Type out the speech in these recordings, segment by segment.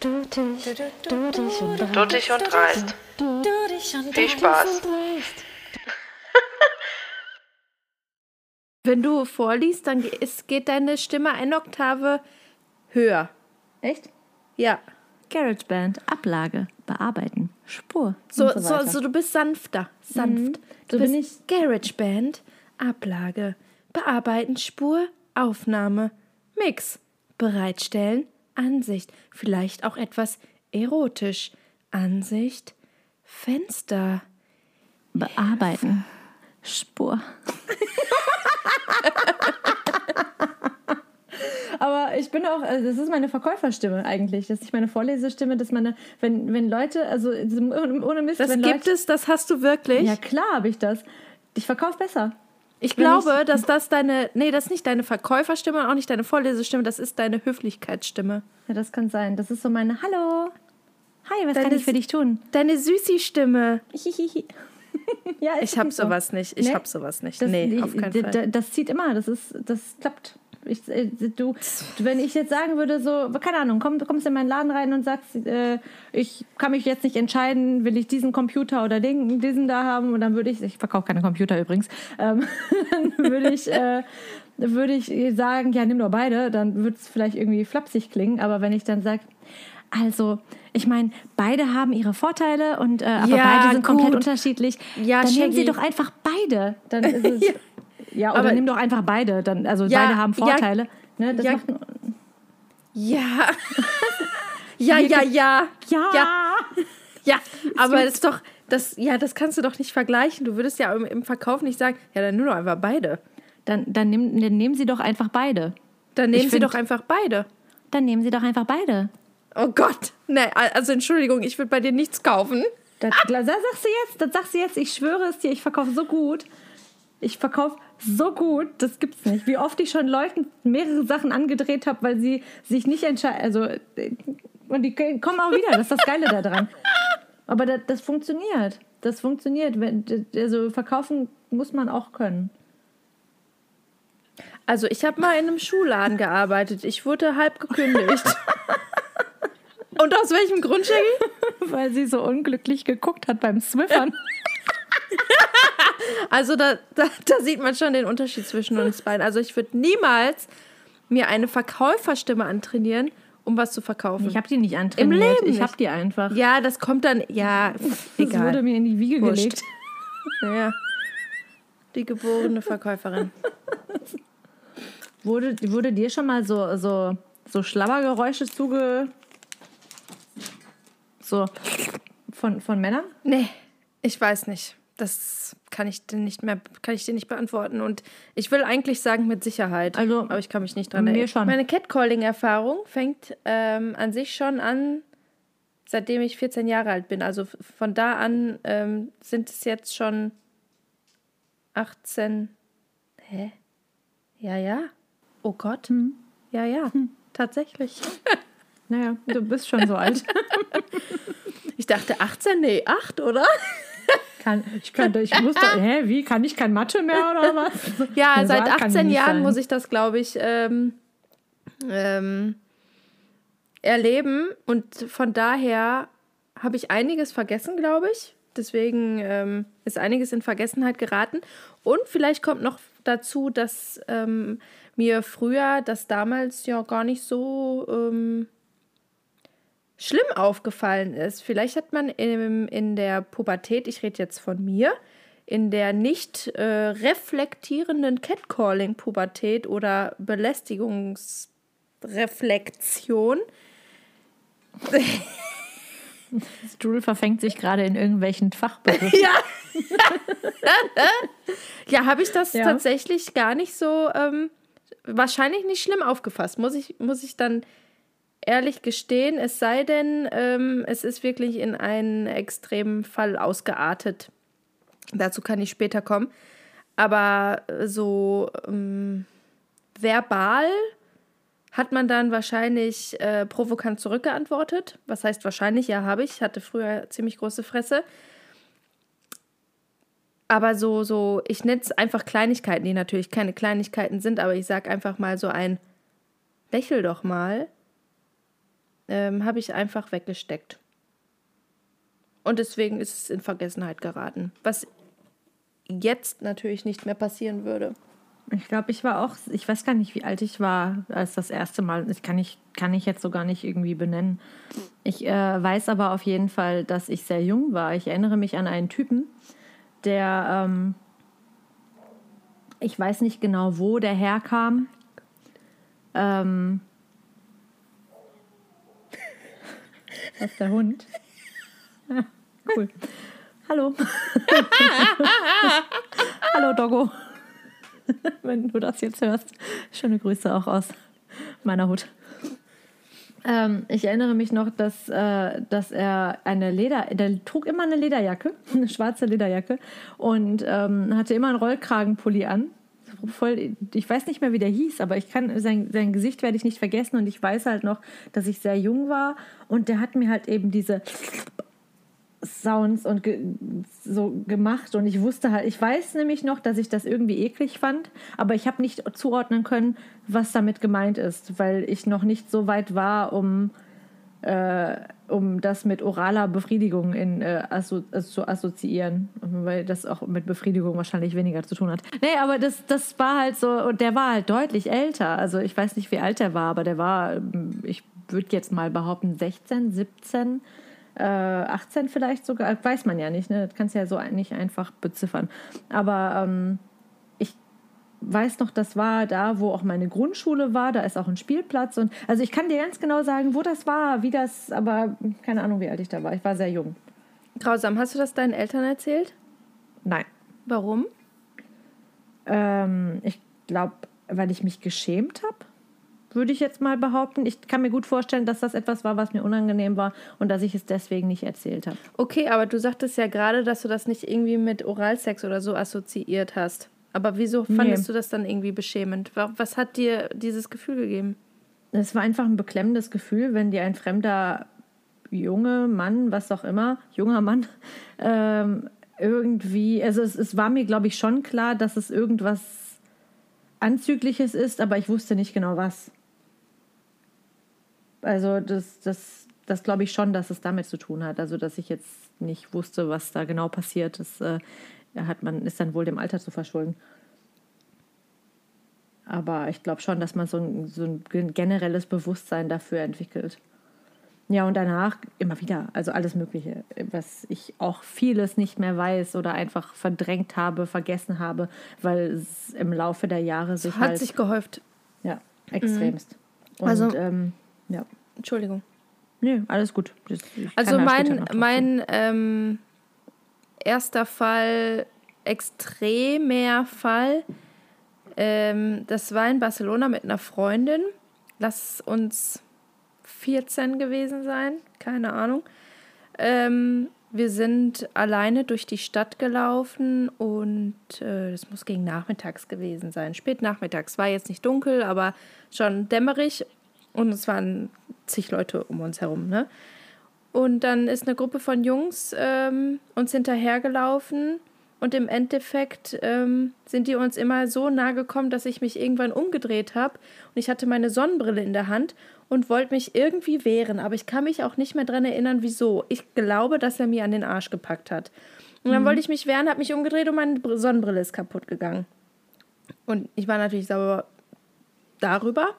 Du dich, du dich und dreist. Du dich und dreist. Du dich und Viel Spaß. Wenn du vorliest, dann geht deine Stimme eine Oktave höher. Echt? Ja. GarageBand, Ablage, bearbeiten, Spur. So, und so, so, weiter. so du bist sanfter. Sanft. Du So bin bist GarageBand, Ablage, Bearbeiten, Spur, Aufnahme, Mix, Bereitstellen, Ansicht. Vielleicht auch etwas erotisch. Ansicht, Fenster. bearbeiten, Spur. Aber ich bin auch, also das ist meine Verkäuferstimme eigentlich. Das ist nicht meine Vorlesestimme, dass meine, wenn, wenn Leute, also ohne Mist, Das gibt Leute, es, das hast du wirklich. Ja, klar habe ich das. Ich verkaufe besser. Ich wenn glaube, dass das deine, nee, das ist nicht deine Verkäuferstimme und auch nicht deine Vorlesestimme, das ist deine Höflichkeitsstimme. Ja, das kann sein. Das ist so meine Hallo. Hi, was kann Deine ich für dich tun? Deine Süßi-Stimme. Hihihi. ja, Ich hab wirklich so. sowas nicht. Ich Nee? hab sowas nicht. Das, nee, auf keinen Fall. Das zieht immer, das ist, das klappt. Ich, äh, du, wenn ich jetzt sagen würde, so, keine Ahnung, komm, du kommst in meinen Laden rein und sagst, äh, ich kann mich jetzt nicht entscheiden, will ich diesen Computer oder den, diesen da haben, und dann würde ich, ich verkaufe keine Computer übrigens, ähm, dann würde ich, äh, würde ich sagen, ja, nimm doch beide, dann würde es vielleicht irgendwie flapsig klingen, aber wenn ich dann sage, also, ich meine, beide haben ihre Vorteile und äh, aber Ja, beide sind komplett gut. unterschiedlich. Ja, dann nehmen sie doch einfach beide. Dann ist es, ja. Oder Aber- nimm doch einfach beide. Dann, also Ja, beide haben ja, Vorteile. ne, das ja. macht, Ja. ja, ja, ja. ja. Ja. Ja, aber das ist doch, das, ja, das kannst du doch nicht vergleichen. Du würdest ja im, im Verkauf nicht sagen, ja, dann nur noch einfach beide. Dann, dann, nimm, dann nehmen sie doch einfach beide. Dann nehmen Ich sie find- doch einfach beide. Dann nehmen sie doch einfach beide. Oh Gott. Nee, also Entschuldigung, ich würde bei dir nichts kaufen. Das, das sagst du jetzt, das sagst du jetzt, ich schwöre es dir, ich verkaufe so gut. Ich verkaufe so gut, das gibt's nicht. Wie oft ich schon Leuten mehrere Sachen angedreht habe, weil sie sich nicht entscheiden. Also, äh, und die kommen auch wieder, das ist das Geile daran. Aber das, das funktioniert. Das funktioniert. Wenn- Also, verkaufen muss man auch können. Also ich habe mal in einem Schuhladen gearbeitet. Ich wurde halb gekündigt. Und aus welchem Grund, Shaggy? Weil sie so unglücklich geguckt hat beim Swiffern. Also da, da, da sieht man schon den Unterschied zwischen uns beiden. Also ich würde niemals mir eine Verkäuferstimme antrainieren, um was zu verkaufen. Ich habe die nicht antrainiert. Leben ich habe die einfach. ja, das kommt dann, ja, pff, Das wurde egal. mir in die Wiege Wurscht. gelegt. Ja. Die geborene Verkäuferin. Wurde, wurde dir schon mal so, so, so Schlabbergeräusche zuge. So von, von Männern? Nee, ich weiß nicht. Das kann ich dir nicht mehr, kann ich dir nicht beantworten. Und ich will eigentlich sagen mit Sicherheit. Also, aber ich kann mich nicht dran erinnern. schon. Meine Catcalling-Erfahrung fängt ähm, an sich schon an, seitdem ich 14 Jahre alt bin. Also von da an ähm, sind es jetzt schon 18. Hä? Ja, ja. Oh Gott. Hm. Ja, ja. Tatsächlich. Naja, du bist schon so alt. Ich dachte 18, nee, 8, oder? Kann, ich, könnte, ich muss doch, hä, wie? Kann ich kein Mathe mehr oder was? Ja, So seit alt kann 18 nicht Jahren sein. muss ich das, glaube ich, ähm, ähm, erleben. Und von daher habe ich einiges vergessen, glaube ich. Deswegen ähm, ist einiges in Vergessenheit geraten. Und vielleicht kommt noch dazu, dass ähm, mir früher das damals ja gar nicht so ähm, schlimm aufgefallen ist. Vielleicht hat man im, in der Pubertät, ich rede jetzt von mir, in der nicht äh, reflektierenden Catcalling-Pubertät oder Belästigungsreflexion, Stuhl verfängt sich gerade in irgendwelchen Fachbegriffen. ja, ja habe ich das Ja. tatsächlich gar nicht so, ähm, wahrscheinlich nicht schlimm aufgefasst, muss ich, muss ich dann ehrlich gestehen, es sei denn, ähm, es ist wirklich in einen extremen Fall ausgeartet. Dazu kann ich später kommen. Aber äh, so ähm, verbal hat man dann wahrscheinlich äh, provokant zurückgeantwortet. Was heißt wahrscheinlich? Ja, habe ich. Hatte früher ziemlich große Fresse. Aber so, so, ich nenne es einfach Kleinigkeiten, die natürlich keine Kleinigkeiten sind, aber ich sage einfach mal so ein Lächel doch mal. Ähm, habe ich einfach weggesteckt. Und deswegen ist es in Vergessenheit geraten. Was jetzt natürlich nicht mehr passieren würde. Ich glaube, ich war auch, ich weiß gar nicht, wie alt ich war, als das erste Mal. Ich kann ich, kann ich jetzt so gar nicht irgendwie benennen. Ich äh, weiß aber auf jeden Fall, dass ich sehr jung war. Ich erinnere mich an einen Typen, der, ähm, ich weiß nicht genau, wo der herkam. Ähm, was ist der Hund? Ja, cool. Hallo. Hallo, Doggo. Wenn du das jetzt hörst. Schöne Grüße auch aus meiner Hut. Ähm, ich erinnere mich noch, dass, äh, dass er eine Leder, der trug immer eine Lederjacke, eine schwarze Lederjacke und ähm, hatte immer einen Rollkragenpulli an. Voll, ich weiß nicht mehr, wie der hieß, aber ich kann sein, sein Gesicht werde ich nicht vergessen und ich weiß halt noch, dass ich sehr jung war und der hat mir halt eben diese Sounds und ge so gemacht und ich wusste halt, ich weiß nämlich noch, dass ich das irgendwie eklig fand, aber ich habe nicht zuordnen können, was damit gemeint ist, weil ich noch nicht so weit war, um, äh, um das mit oraler Befriedigung in, äh, asso äh, zu assoziieren, weil das auch mit Befriedigung wahrscheinlich weniger zu tun hat. Nee, aber das, das war halt so, und der war halt deutlich älter, also ich weiß nicht, wie alt er war, aber der war, ich würde jetzt mal behaupten, 16, 17 äh, 18 vielleicht sogar, weiß man ja nicht, ne? das kannst du ja so nicht einfach beziffern. Aber ähm, weiß noch, das war da, wo auch meine Grundschule war, da ist auch ein Spielplatz und also ich kann dir ganz genau sagen, wo das war, wie das, aber keine Ahnung, wie alt ich da war. Ich war sehr jung. Grausam. Hast du das deinen Eltern erzählt? Nein. Warum? Ähm, ich glaube, weil ich mich geschämt habe würde ich jetzt mal behaupten. Ich kann mir gut vorstellen, dass das etwas war, was mir unangenehm war und dass ich es deswegen nicht erzählt habe. Okay, aber du sagtest ja gerade, dass du das nicht irgendwie mit Oralsex oder so assoziiert hast. Aber wieso fandest nee. du das dann irgendwie beschämend? Was hat dir dieses Gefühl gegeben? Es war einfach ein beklemmendes Gefühl, wenn dir ein fremder junge Mann, was auch immer, junger Mann, ähm, irgendwie, also es, es war mir, glaube ich, schon klar, dass es irgendwas Anzügliches ist, aber ich wusste nicht genau was. Also das, das, das glaube ich schon, dass es damit zu tun hat. Also dass ich jetzt nicht wusste, was da genau passiert. Das äh, hat man, ist dann wohl dem Alter zu verschulden. Aber ich glaube schon, dass man so ein, so ein generelles Bewusstsein dafür entwickelt. Ja, und danach immer wieder, also alles Mögliche, was ich auch vieles nicht mehr weiß oder einfach verdrängt habe, vergessen habe, weil es im Laufe der Jahre sich. Hat halt, sich gehäuft. Ja, extremst. Mhm. Und, also, ähm, ja. Entschuldigung. Nee, alles gut. Das, also mein, mein ähm, erster Fall, extremer Fall, ähm, das war in Barcelona mit einer Freundin. Lass uns 14 gewesen sein, keine Ahnung. Ähm, wir sind alleine durch die Stadt gelaufen und äh, das muss gegen nachmittags gewesen sein. Spät nachmittags. War jetzt nicht dunkel, aber schon dämmerig. Und es waren zig Leute um uns herum. Ne? Und dann ist eine Gruppe von Jungs ähm, uns hinterhergelaufen. Und im Endeffekt ähm, sind die uns immer so nahe gekommen, dass ich mich irgendwann umgedreht habe. Und ich hatte meine Sonnenbrille in der Hand und wollte mich irgendwie wehren. Aber ich kann mich auch nicht mehr daran erinnern, wieso. Ich glaube, dass er mir an den Arsch gepackt hat. Und dann mhm. wollte ich mich wehren, habe mich umgedreht und meine Sonnenbrille ist kaputt gegangen. Und ich war natürlich sauer darüber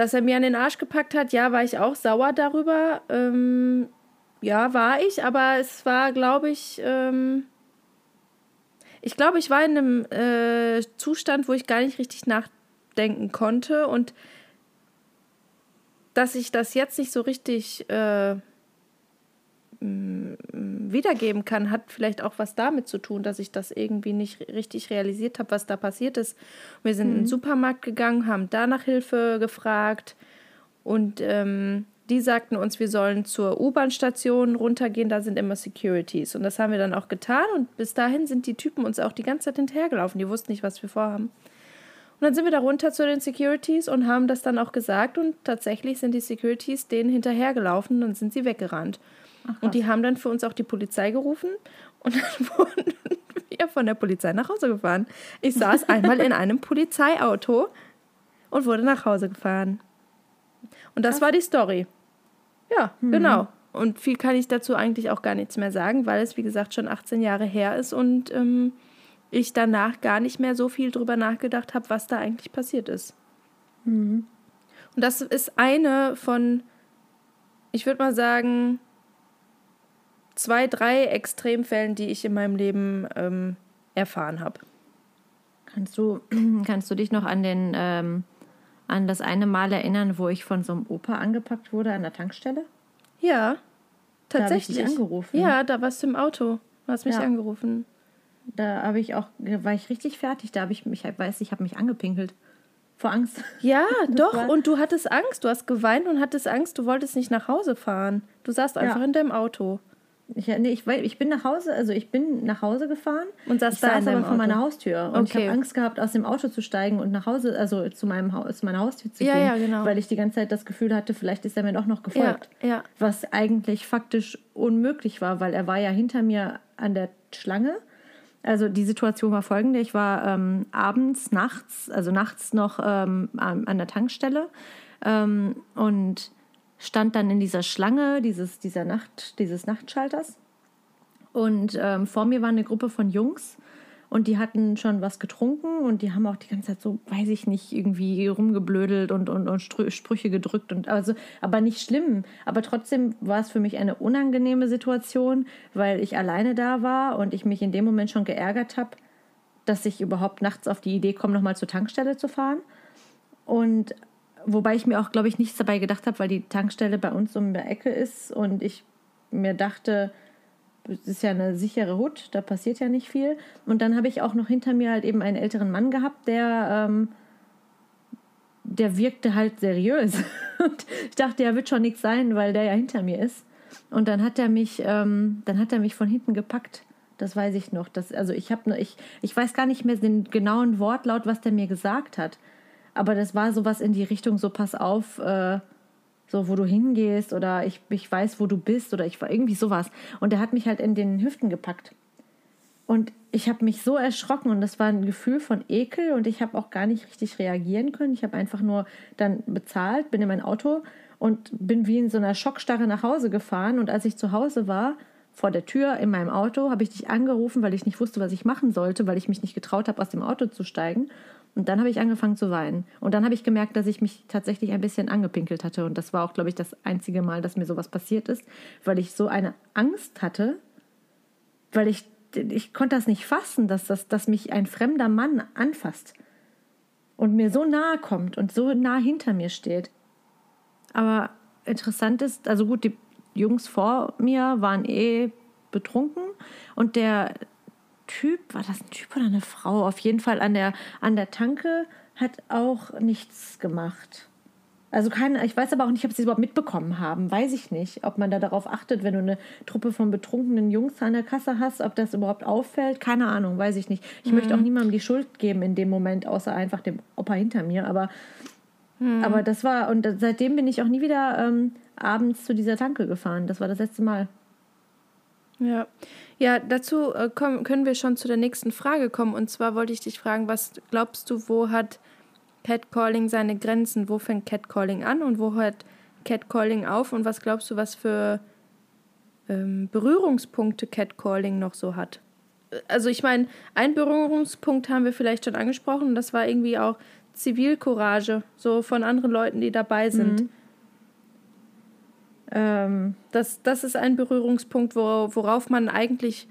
dass er mir an den Arsch gepackt hat, ja, war ich auch sauer darüber. Ähm, ja, war ich, aber es war, glaube ich, ähm, ich glaube, ich war in einem äh, Zustand, wo ich gar nicht richtig nachdenken konnte und dass ich das jetzt nicht so richtig äh, wiedergeben kann, hat vielleicht auch was damit zu tun, dass ich das irgendwie nicht richtig realisiert habe, was da passiert ist. Wir sind mhm. in den mhm. Supermarkt gegangen, haben da nach Hilfe gefragt und ähm, die sagten uns, wir sollen zur U-Bahn-Station runtergehen, da sind immer Securities. Und das haben wir dann auch getan und bis dahin sind die Typen uns auch die ganze Zeit hinterhergelaufen. Die wussten nicht, was wir vorhaben. Und dann sind wir da runter zu den Securities und haben das dann auch gesagt und tatsächlich sind die Securities denen hinterhergelaufen und sind sie weggerannt. Ach, und die haben dann für uns auch die Polizei gerufen und dann wurden wir von der Polizei nach Hause gefahren. Ich saß einmal in einem Polizeiauto und wurde nach Hause gefahren. Und das Krass. war die Story. Ja, genau. Und viel kann ich dazu eigentlich auch gar nichts mehr sagen, weil es, wie gesagt, schon 18 Jahre her ist und ähm, ich danach gar nicht mehr so viel drüber nachgedacht habe, was da eigentlich passiert ist. Und das ist eine von, ich würde mal sagen, zwei, drei Extremfällen, die ich in meinem Leben ähm, erfahren habe. Kannst du, kannst du dich noch an den ähm, an das eine Mal erinnern, wo ich von so einem Opa angepackt wurde an der Tankstelle? Ja, Da habe ich tatsächlich. angerufen. Ja, da warst du im Auto. Du hast mich Ja. angerufen. Da habe ich auch, war ich richtig fertig. Da habe ich mich, ich weiß, ich habe mich angepinkelt. Vor Angst. Ja, doch. war- Und du hattest Angst. Du hast geweint und hattest Angst. Du wolltest nicht nach Hause fahren. Du saßt einfach in deinem Auto. Ich, nee, ich, ich bin nach Hause, also ich bin nach Hause gefahren Und saß ich da saß aber vor meiner Haustür und ich Okay. habe Angst gehabt, aus dem Auto zu steigen und nach Hause, also zu meinem Haus, zu meiner Haustür zu Ja, gehen, ja, genau. weil ich die ganze Zeit das Gefühl hatte, vielleicht ist er mir doch noch gefolgt. Ja, ja. Was eigentlich faktisch unmöglich war, weil er war ja hinter mir an der Schlange. Also die Situation war folgende: Ich war ähm, abends, nachts, also nachts noch ähm, an, an der Tankstelle ähm, und stand dann in dieser Schlange dieses, dieser Nacht, dieses Nachtschalters. Und ähm, vor mir war eine Gruppe von Jungs und die hatten schon was getrunken und die haben auch die ganze Zeit so, weiß ich nicht, irgendwie rumgeblödelt und, und, und Sprüche gedrückt und also, aber nicht schlimm. Aber trotzdem war es für mich eine unangenehme Situation, weil ich alleine da war und ich mich in dem Moment schon geärgert habe, dass ich überhaupt nachts auf die Idee komme, nochmal zur Tankstelle zu fahren. Und wobei ich mir auch, glaube ich, nichts dabei gedacht habe, weil die Tankstelle bei uns um der Ecke ist und ich mir dachte, es ist ja eine sichere Hut, da passiert ja nicht viel. Und dann habe ich auch noch hinter mir halt eben einen älteren Mann gehabt, der, ähm, der wirkte halt seriös. Und ich dachte, er wird schon nichts sein, weil der ja hinter mir ist. Und dann hat er mich, ähm, dann hat er mich von hinten gepackt. Das weiß ich noch. Das, also ich habe ich, ich weiß gar nicht mehr den genauen Wortlaut, was der mir gesagt hat. Aber das war sowas in die Richtung, so pass auf, äh, so wo du hingehst oder ich, ich weiß, wo du bist oder ich war irgendwie sowas. Und er hat mich halt in den Hüften gepackt. Und ich habe mich so erschrocken und das war ein Gefühl von Ekel und ich habe auch gar nicht richtig reagieren können. Ich habe einfach nur dann bezahlt, bin in mein Auto und bin wie in so einer Schockstarre nach Hause gefahren. Und als ich zu Hause war, vor der Tür in meinem Auto, habe ich dich angerufen, weil ich nicht wusste, was ich machen sollte, weil ich mich nicht getraut habe, aus dem Auto zu steigen. Und dann habe ich angefangen zu weinen. Und dann habe ich gemerkt, dass ich mich tatsächlich ein bisschen angepinkelt hatte. Und das war auch, glaube ich, das einzige Mal, dass mir sowas passiert ist, weil ich so eine Angst hatte, weil ich, ich konnte das nicht fassen, dass, das, dass mich ein fremder Mann anfasst und mir so nahe kommt und so nah hinter mir steht. Aber interessant ist, also gut, die Jungs vor mir waren eh betrunken und der Typ, war das ein Typ oder eine Frau? Auf jeden Fall an der, an der Tanke hat auch nichts gemacht. Also keine, ich weiß aber auch nicht, ob sie es überhaupt mitbekommen haben. Weiß ich nicht, ob man da darauf achtet, wenn du eine Truppe von betrunkenen Jungs an der Kasse hast, ob das überhaupt auffällt. Keine Ahnung, weiß ich nicht. Ich möchte auch niemandem die Schuld geben in dem Moment, außer einfach dem Opa hinter mir. Aber, aber das war, und seitdem bin ich auch nie wieder ähm, abends zu dieser Tanke gefahren. Das war das letzte Mal. Ja, ja dazu äh, kommen, können wir schon zu der nächsten Frage kommen. Und zwar wollte ich dich fragen, was glaubst du, wo hat Catcalling seine Grenzen? Wo fängt Catcalling an und wo hört Catcalling auf? Und was glaubst du, was für ähm, Berührungspunkte Catcalling noch so hat? Also ich meine, ein Berührungspunkt haben wir vielleicht schon angesprochen. und Das war irgendwie auch Zivilcourage, so von anderen Leuten, die dabei sind. Ähm, Das, das ist ein Berührungspunkt, wo, worauf man eigentlich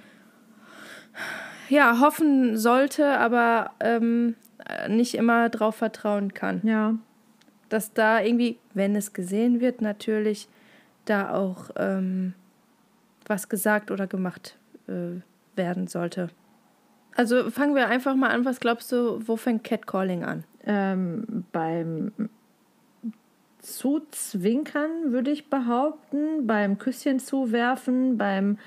ja, hoffen sollte, aber ähm, nicht immer drauf vertrauen kann. ja. Dass da irgendwie, wenn es gesehen wird, natürlich da auch ähm, was gesagt oder gemacht äh, werden sollte. Also fangen wir einfach mal an. Was glaubst du, wo fängt Catcalling an? Ähm, beim Zuzwinkern würde ich behaupten, beim Küsschen zuwerfen, beim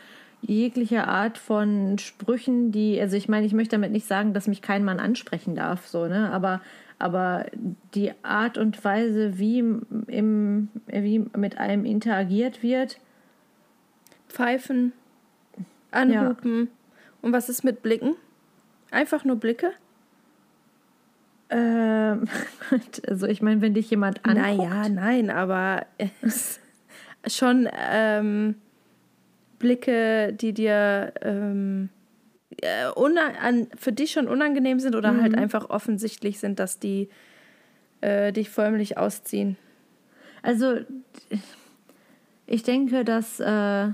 jeglicher Art von Sprüchen, die, also ich meine, ich möchte damit nicht sagen, dass mich kein Mann ansprechen darf, so, ne, aber, aber die Art und Weise, wie, im, wie mit einem interagiert wird, Pfeifen, anhupen. Und was ist mit Blicken? Einfach nur Blicke? Ähm, also ich meine, wenn dich jemand anguckt, Naja, nein, aber schon ähm, Blicke, die dir ähm, äh, an, für dich schon unangenehm sind oder halt einfach offensichtlich sind, dass die äh, dich förmlich ausziehen? Also, ich denke, dass, äh,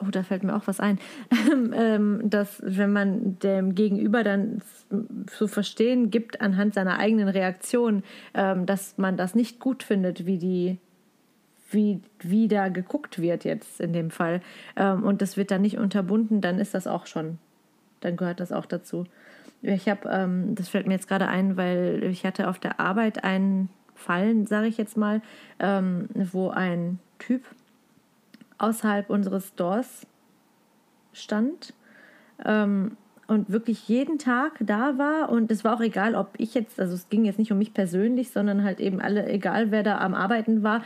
oh, da fällt mir auch was ein, ähm, dass wenn man dem Gegenüber dann zu verstehen gibt anhand seiner eigenen Reaktion, ähm, dass man das nicht gut findet, wie die wie, wie da geguckt wird jetzt in dem Fall ähm, und das wird dann nicht unterbunden, dann ist das auch schon, dann gehört das auch dazu. Ich habe, ähm, das fällt mir jetzt gerade ein, weil ich hatte auf der Arbeit einen Fall, sage ich jetzt mal, ähm, wo ein Typ außerhalb unseres Stores stand ähm, und wirklich jeden Tag da war und es war auch egal, ob ich jetzt, also es ging jetzt nicht um mich persönlich, sondern halt eben alle, egal wer da am Arbeiten war,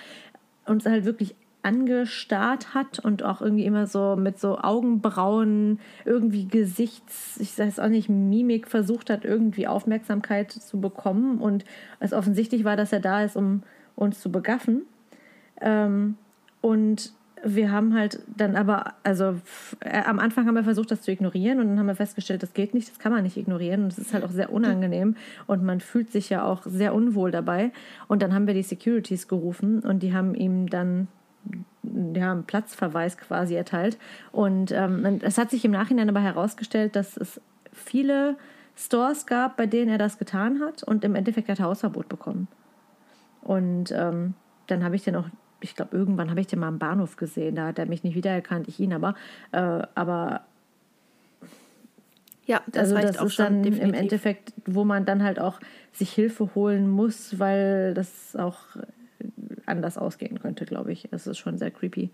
uns halt wirklich angestarrt hat und auch irgendwie immer so mit so Augenbrauen, irgendwie Gesichts, ich weiß auch nicht, Mimik versucht hat, irgendwie Aufmerksamkeit zu bekommen und es offensichtlich war, dass er da ist, um uns zu begaffen. Ähm, und wir haben halt dann aber, also äh, am Anfang haben wir versucht, das zu ignorieren und dann haben wir festgestellt, das geht nicht, das kann man nicht ignorieren und es ist halt auch sehr unangenehm und man fühlt sich ja auch sehr unwohl dabei. Und dann haben wir die Securities gerufen und die haben ihm dann ja, einen Platzverweis quasi erteilt. Und ähm, es hat sich im Nachhinein aber herausgestellt, dass es viele Stores gab, bei denen er das getan hat und im Endeffekt hat er Hausverbot bekommen. Und ähm, dann habe ich den auch, ich glaube, irgendwann habe ich den mal am Bahnhof gesehen. Da hat er mich nicht wiedererkannt, ich ihn aber. Äh, aber ja, das, also reicht das auch ist schon dann definitiv. im Endeffekt, wo man dann halt auch sich Hilfe holen muss, weil das auch anders ausgehen könnte, glaube ich. Es ist schon sehr creepy.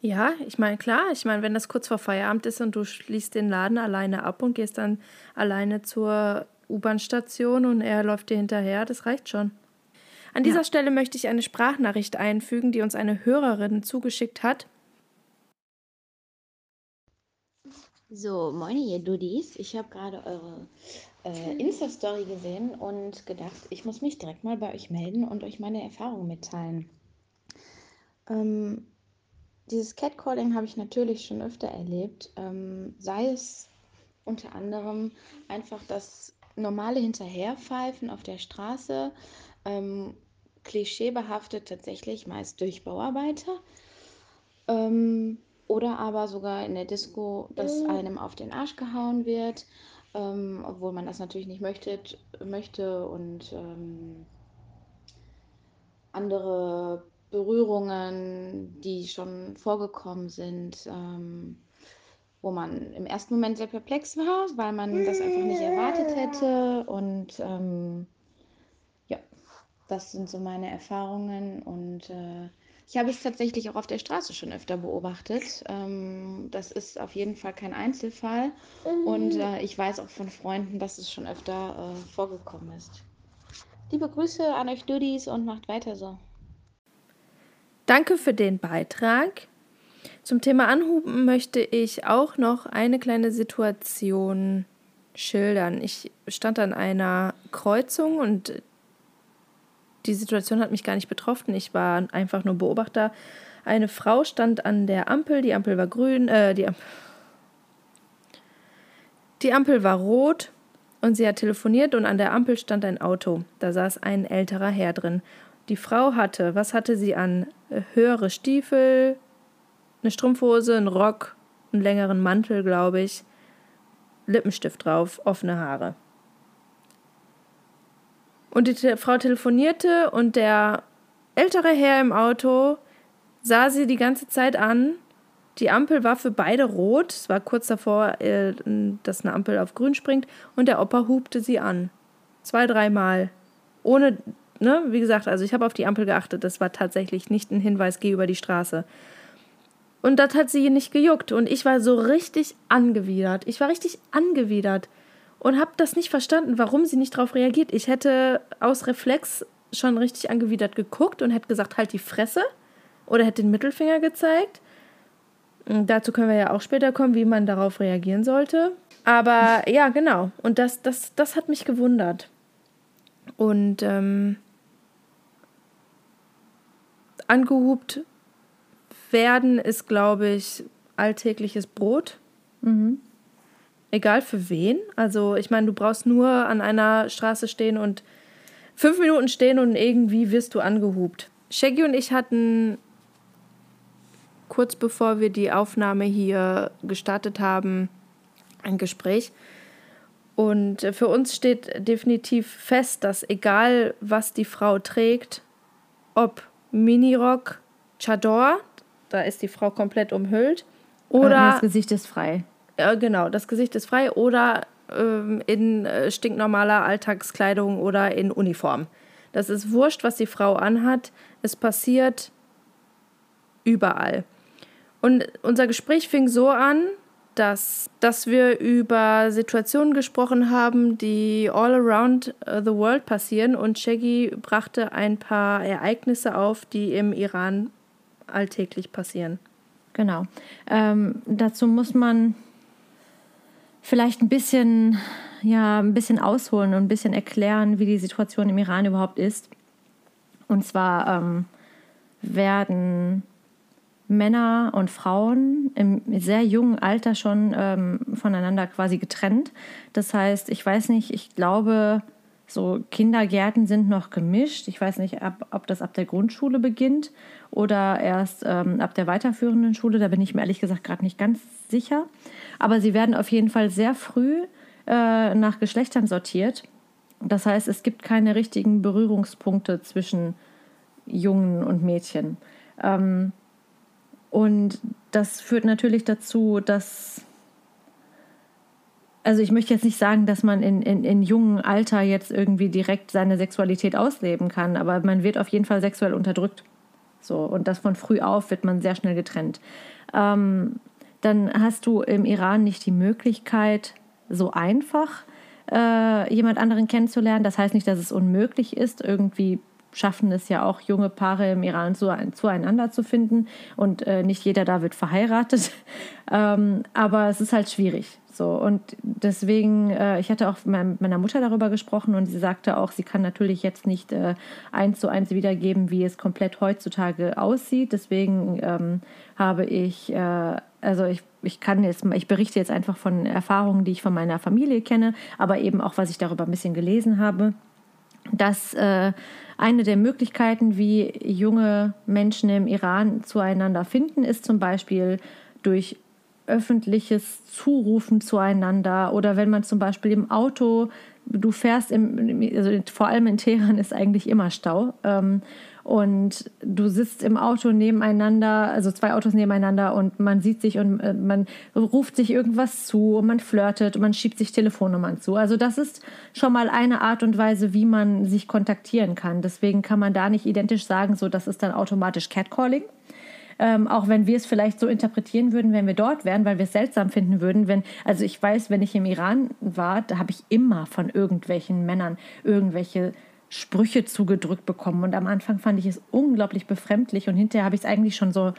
Ja, ich meine, klar, ich meine, wenn das kurz vor Feierabend ist und du schließt den Laden alleine ab und gehst dann alleine zur U-Bahn-Station und er läuft dir hinterher, das reicht schon. An dieser Ja. Stelle möchte ich eine Sprachnachricht einfügen, die uns eine Hörerin zugeschickt hat. So, moin ihr Duddies. Ich habe gerade eure äh, Insta-Story gesehen und gedacht, ich muss mich direkt mal bei euch melden und euch meine Erfahrungen mitteilen. Ähm, dieses Catcalling habe ich natürlich schon öfter erlebt, ähm, sei es unter anderem einfach das normale Hinterherpfeifen auf der Straße, ähm, klischeebehaftet tatsächlich meist durch Bauarbeiter. Ähm, oder aber sogar in der Disco, dass einem auf den Arsch gehauen wird, ähm, obwohl man das natürlich nicht möchte, möchte und ähm, andere Berührungen, die schon vorgekommen sind, ähm, wo man im ersten Moment sehr perplex war, weil man das einfach nicht erwartet hätte. Und ähm, das sind so meine Erfahrungen und äh, ich habe es tatsächlich auch auf der Straße schon öfter beobachtet. Ähm, das ist auf jeden Fall kein Einzelfall und äh, ich weiß auch von Freunden, dass es schon öfter äh, vorgekommen ist. Liebe Grüße an euch Duddies und macht weiter so. Danke für den Beitrag. Zum Thema Anhuben möchte ich auch noch eine kleine Situation schildern. Ich stand an einer Kreuzung und die Situation hat mich gar nicht betroffen. Ich war einfach nur Beobachter. Eine Frau stand an der Ampel, die Ampel war grün, äh, die, Am die Ampel war rot und sie hat telefoniert und an der Ampel stand ein Auto. Da saß ein älterer Herr drin. Die Frau hatte, was hatte sie an? Äh, Höhere Stiefel, eine Strumpfhose, einen Rock, einen längeren Mantel, glaube ich, Lippenstift drauf, offene Haare. Und die Te Frau telefonierte und der ältere Herr im Auto sah sie die ganze Zeit an. Die Ampel war für beide rot. Es war kurz davor, äh, dass eine Ampel auf grün springt. Und der Opa hupte sie an. Zwei, dreimal. Ohne, ne, wie gesagt, also ich habe auf die Ampel geachtet. Das war tatsächlich nicht ein Hinweis, geh über die Straße. Und das hat sie nicht gejuckt. Und ich war so richtig angewidert. Ich war richtig angewidert und habe das nicht verstanden, warum sie nicht darauf reagiert. Ich hätte aus Reflex schon richtig angewidert geguckt und hätte gesagt, halt die Fresse oder hätte den Mittelfinger gezeigt. Und dazu können wir ja auch später kommen, wie man darauf reagieren sollte. Aber ja, genau. Und das, das, das hat mich gewundert. Und ähm, angehupt werden ist, glaube ich, alltägliches Brot. Egal für wen. Also ich meine, du brauchst nur an einer Straße stehen und fünf Minuten stehen und irgendwie wirst du angehupt. Shaggy und ich hatten kurz bevor wir die Aufnahme hier gestartet haben, ein Gespräch. Und für uns steht definitiv fest, dass egal was die Frau trägt, ob Minirock, Chador, da ist die Frau komplett umhüllt, oder das Gesicht ist frei. Ja, genau, das Gesicht ist frei oder ähm, in äh, stinknormaler Alltagskleidung oder in Uniform. Das ist wurscht, was die Frau anhat. Es passiert überall. Und unser Gespräch fing so an, dass, dass wir über Situationen gesprochen haben, die all around äh, the world passieren. Und Shaggy brachte ein paar Ereignisse auf, die im Iran alltäglich passieren. Genau. Ähm, dazu muss man vielleicht ein bisschen, ja, ein bisschen ausholen und ein bisschen erklären, wie die Situation im Iran überhaupt ist. Und zwar ähm, werden Männer und Frauen im sehr jungen Alter schon ähm, voneinander quasi getrennt. Das heißt, ich weiß nicht, ich glaube, so Kindergärten sind noch gemischt. Ich weiß nicht, ob, ob das ab der Grundschule beginnt oder erst ähm, ab der weiterführenden Schule. Da bin ich mir ehrlich gesagt gerade nicht ganz sicher. Aber sie werden auf jeden Fall sehr früh äh, nach Geschlechtern sortiert. Das heißt, es gibt keine richtigen Berührungspunkte zwischen Jungen und Mädchen. Ähm, und das führt natürlich dazu, dass also ich möchte jetzt nicht sagen, dass man in, in, in jungem Alter jetzt irgendwie direkt seine Sexualität ausleben kann, aber man wird auf jeden Fall sexuell unterdrückt. So, und das von früh auf wird man sehr schnell getrennt. Ähm, dann hast du im Iran nicht die Möglichkeit, so einfach äh, jemand anderen kennenzulernen. Das heißt nicht, dass es unmöglich ist. Irgendwie schaffen es ja auch junge Paare im Iran zu, zueinander zu finden und äh, nicht jeder da wird verheiratet. ähm, aber es ist halt schwierig. So, und deswegen, äh, ich hatte auch mit meiner Mutter darüber gesprochen und sie sagte auch, sie kann natürlich jetzt nicht äh, eins zu eins wiedergeben, wie es komplett heutzutage aussieht. Deswegen ähm, habe ich, äh, also ich, ich kann jetzt, ich berichte jetzt einfach von Erfahrungen, die ich von meiner Familie kenne, aber eben auch, was ich darüber ein bisschen gelesen habe, dass äh, eine der Möglichkeiten, wie junge Menschen im Iran zueinander finden, ist zum Beispiel durch öffentliches Zurufen zueinander oder wenn man zum Beispiel im Auto, du fährst, im, also vor allem in Teheran ist eigentlich immer Stau ähm, und du sitzt im Auto nebeneinander, also zwei Autos nebeneinander und man sieht sich und äh, man ruft sich irgendwas zu und man flirtet und man schiebt sich Telefonnummern zu. Also das ist schon mal eine Art und Weise, wie man sich kontaktieren kann. Deswegen kann man da nicht identisch sagen, so das ist dann automatisch Catcalling. Ähm, auch wenn wir es vielleicht so interpretieren würden, wenn wir dort wären, weil wir es seltsam finden würden, wenn, also ich weiß, wenn ich im Iran war, da habe ich immer von irgendwelchen Männern irgendwelche Sprüche zugedrückt bekommen. Und am Anfang fand ich es unglaublich befremdlich und hinterher habe ich es eigentlich schon so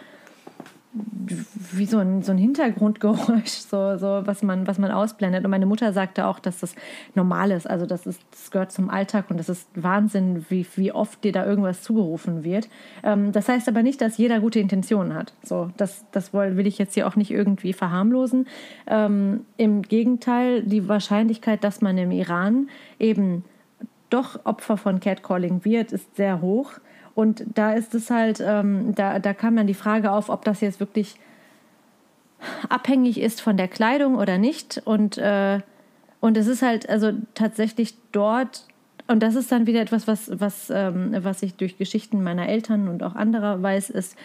wie so ein, so ein Hintergrundgeräusch, so, so was, man, was man ausblendet. Und meine Mutter sagte auch, dass das normal ist. Also das, ist, das gehört zum Alltag und das ist Wahnsinn, wie, wie oft dir da irgendwas zugerufen wird. Ähm, das heißt aber nicht, dass jeder gute Intentionen hat. So, das, das will ich jetzt hier auch nicht irgendwie verharmlosen. Ähm, Im Gegenteil, die Wahrscheinlichkeit, dass man im Iran eben doch Opfer von Catcalling wird, ist sehr hoch. Und da ist es halt, ähm, da, da kam dann die Frage auf, ob das jetzt wirklich abhängig ist von der Kleidung oder nicht. Und, äh, und es ist halt also tatsächlich dort, und das ist dann wieder etwas, was, was, ähm, was ich durch Geschichten meiner Eltern und auch anderer weiß, ist,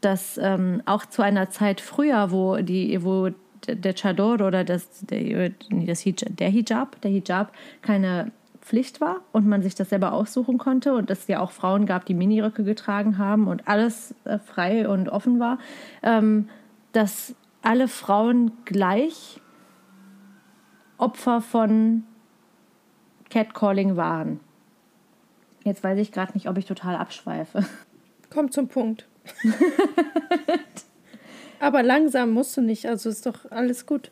dass ähm, auch zu einer Zeit früher, wo die, wo der Chador oder das, der, das Hijab, der Hijab, der Hijab keine Pflicht war und man sich das selber aussuchen konnte und es ja auch Frauen gab, die Miniröcke getragen haben und alles äh, frei und offen war, ähm, dass alle Frauen gleich Opfer von Catcalling waren. Jetzt weiß ich gerade nicht, ob ich total abschweife. Komm zum Punkt. Aber langsam musst du nicht, also ist doch alles gut.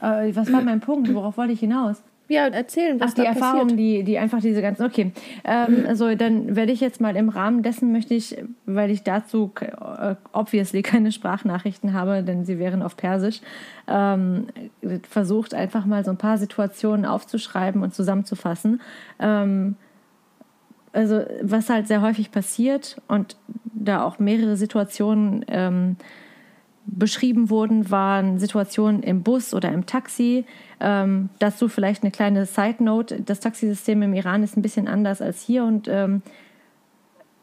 Äh, was war mein Punkt? Worauf wollte ich hinaus? Ja, erzählen, was Ach, die da Erfahrung, passiert. die, die einfach diese ganzen. Okay. Ähm, also dann werde ich jetzt mal im Rahmen dessen möchte ich, weil ich dazu äh, obviously keine Sprachnachrichten habe, denn sie wären auf Persisch, ähm, versucht einfach mal so ein paar Situationen aufzuschreiben und zusammenzufassen. Ähm, also was halt sehr häufig passiert und da auch mehrere Situationen ähm, beschrieben wurden, waren Situationen im Bus oder im Taxi. Ähm, dazu vielleicht eine kleine Side Note: Das Taxisystem im Iran ist ein bisschen anders als hier und ähm,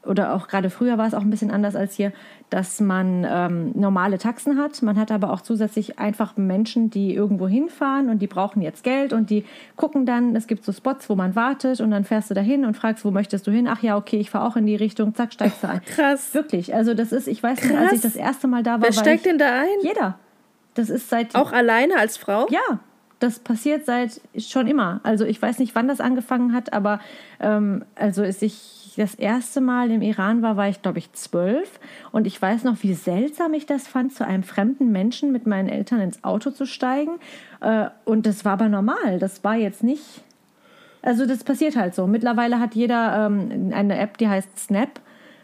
oder auch gerade früher war es auch ein bisschen anders als hier, dass man ähm, normale Taxen hat. Man hat aber auch zusätzlich einfach Menschen, die irgendwo hinfahren und die brauchen jetzt Geld und die gucken dann, es gibt so Spots, wo man wartet und dann fährst du dahin und fragst, wo möchtest du hin? Ach ja, okay, ich fahre auch in die Richtung, zack, steigst du ein. Krass. Wirklich, also das ist, ich weiß nicht, als ich das erste Mal da war, Wer steigt denn da ein? jeder. Das ist seit Auch alleine als Frau? ja, das passiert seit schon immer. Also ich weiß nicht, wann das angefangen hat, aber ähm, also als ich das erste Mal im Iran war, war ich glaube ich zwölf und ich weiß noch, wie seltsam ich das fand, zu einem fremden Menschen mit meinen Eltern ins Auto zu steigen. Äh, und das war aber normal. Das war jetzt nicht. Also das passiert halt so. Mittlerweile hat jeder ähm, eine App, die heißt Snap,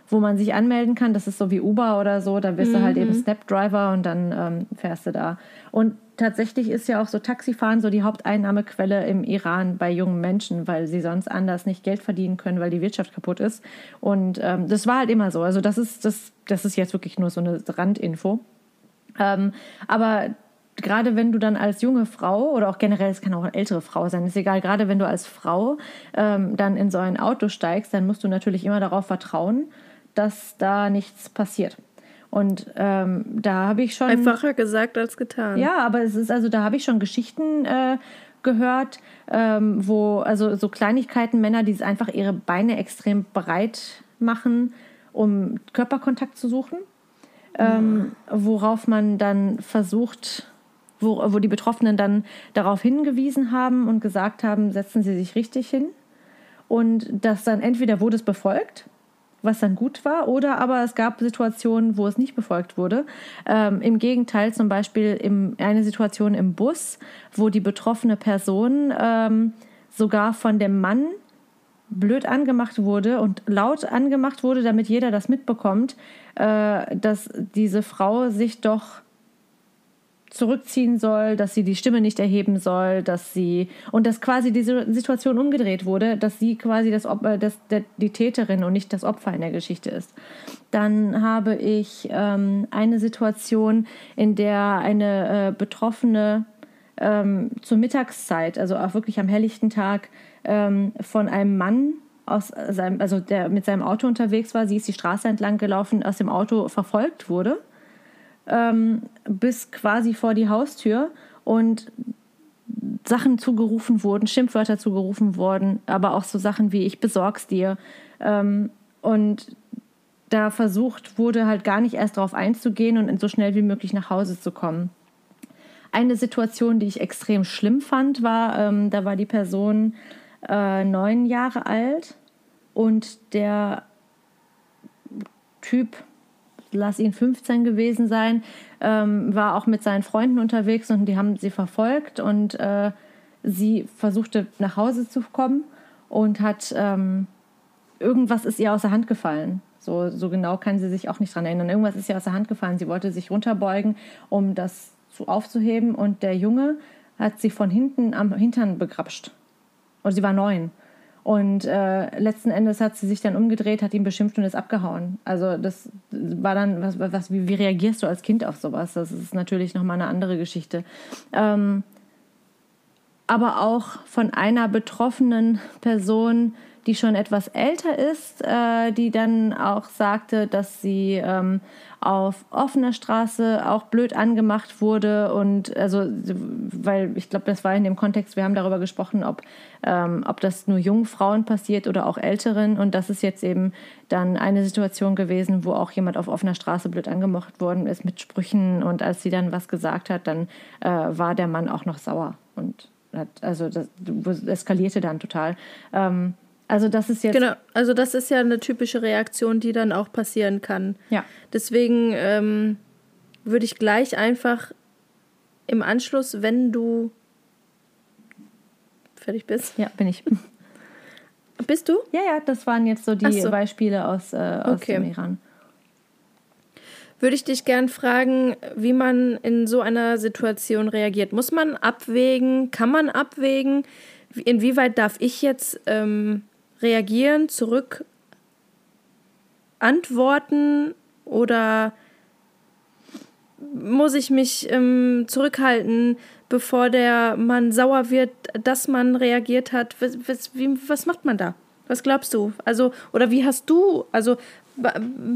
wo man sich anmelden kann. Das ist so wie Uber oder so. Da bist du halt eben Snap-Driver und dann ähm, fährst du da. Und tatsächlich ist ja auch so Taxifahren so die Haupteinnahmequelle im Iran bei jungen Menschen, weil sie sonst anders nicht Geld verdienen können, weil die Wirtschaft kaputt ist. Und ähm, das war halt immer so. Also das ist, das, das ist jetzt wirklich nur so eine Randinfo. Ähm, aber gerade wenn du dann als junge Frau oder auch generell, es kann auch eine ältere Frau sein, ist egal, gerade wenn du als Frau ähm, dann in so ein Auto steigst, dann musst du natürlich immer darauf vertrauen, dass da nichts passiert. Und ähm, da habe ich schon. Einfacher gesagt als getan. Ja, aber es ist also, da habe ich schon Geschichten äh, gehört, ähm, wo, also so Kleinigkeiten, Männer, die einfach ihre Beine extrem breit machen, um Körperkontakt zu suchen. Ähm, worauf man dann versucht, wo, wo die Betroffenen dann darauf hingewiesen haben und gesagt haben, setzen Sie sich richtig hin. Und das dann entweder wurde es befolgt, was dann gut war, oder aber es gab Situationen, wo es nicht befolgt wurde. Ähm, Im Gegenteil, zum Beispiel im, eine Situation im Bus, wo die betroffene Person ähm, sogar von dem Mann blöd angemacht wurde und laut angemacht wurde, damit jeder das mitbekommt, äh, dass diese Frau sich doch zurückziehen soll, dass sie die Stimme nicht erheben soll, dass sie und dass quasi diese Situation umgedreht wurde, dass sie quasi das Opfer, das, der, die Täterin und nicht das Opfer in der Geschichte ist. Dann habe ich ähm, eine Situation, in der eine äh, Betroffene ähm, zur Mittagszeit, also auch wirklich am helllichten Tag, ähm, von einem Mann aus seinem, also der mit seinem Auto unterwegs war, sie ist die Straße entlang gelaufen, aus dem Auto verfolgt wurde ähm, bis quasi vor die Haustür und Sachen zugerufen wurden, Schimpfwörter zugerufen wurden, aber auch so Sachen wie ich besorg's dir. Ähm, und da versucht wurde halt gar nicht erst darauf einzugehen und so schnell wie möglich nach Hause zu kommen. Eine Situation, die ich extrem schlimm fand, war, ähm, da war die Person äh, neun Jahre alt und der Typ, lass ihn 15 gewesen sein, ähm, war auch mit seinen Freunden unterwegs und die haben sie verfolgt und äh, sie versuchte nach Hause zu kommen und hat ähm, irgendwas ist ihr aus der Hand gefallen. So, so genau kann sie sich auch nicht dran erinnern. Irgendwas ist ihr aus der Hand gefallen. Sie wollte sich runterbeugen, um das zu aufzuheben und der Junge hat sie von hinten am Hintern begrapscht. Und sie war neun. Und äh, letzten Endes hat sie sich dann umgedreht, hat ihn beschimpft und ist abgehauen. Also das war dann, was, was, wie, wie reagierst du als Kind auf sowas? Das ist natürlich nochmal eine andere Geschichte. Ähm, aber auch von einer betroffenen Person, die schon etwas älter ist, äh, die dann auch sagte, dass sie ähm, auf offener Straße auch blöd angemacht wurde und also weil ich glaube, das war in dem Kontext, wir haben darüber gesprochen, ob, ähm, ob das nur jungen Frauen passiert oder auch älteren und das ist jetzt eben dann eine Situation gewesen, wo auch jemand auf offener Straße blöd angemacht worden ist mit Sprüchen und als sie dann was gesagt hat, dann äh, war der Mann auch noch sauer und hat, also das eskalierte dann total. Ähm, also das ist jetzt Genau, also das ist ja eine typische Reaktion, die dann auch passieren kann. ja Deswegen ähm, würde ich gleich einfach im Anschluss, wenn du fertig bist. Ja, bin ich. Bist du? Ja, ja, das waren jetzt so die so. Beispiele aus, äh, aus Okay. dem Iran. Würde ich dich gern fragen, wie man in so einer Situation reagiert. Muss man abwägen? Kann man abwägen? Wie- Inwieweit darf ich jetzt ähm, reagieren, zurück antworten oder muss ich mich ähm, zurückhalten, bevor der Mann sauer wird, dass man reagiert hat? Was, was, wie, was macht man da? Was glaubst du? Also, oder wie hast du, also bei,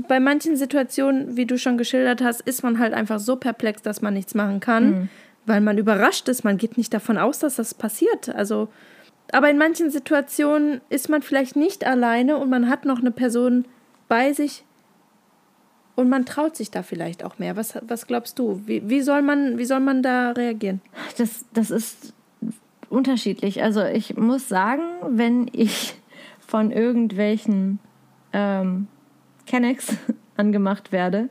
bei manchen Situationen, wie du schon geschildert hast, ist man halt einfach so perplex, dass man nichts machen kann, weil man überrascht ist. Man geht nicht davon aus, dass das passiert. Also, aber in manchen Situationen ist man vielleicht nicht alleine und man hat noch eine Person bei sich und man traut sich da vielleicht auch mehr. Was, was glaubst du? Wie, wie, soll man, wie soll man da reagieren? Das, das ist unterschiedlich. Also ich muss sagen, wenn ich von irgendwelchen ähm, Kennex angemacht werde,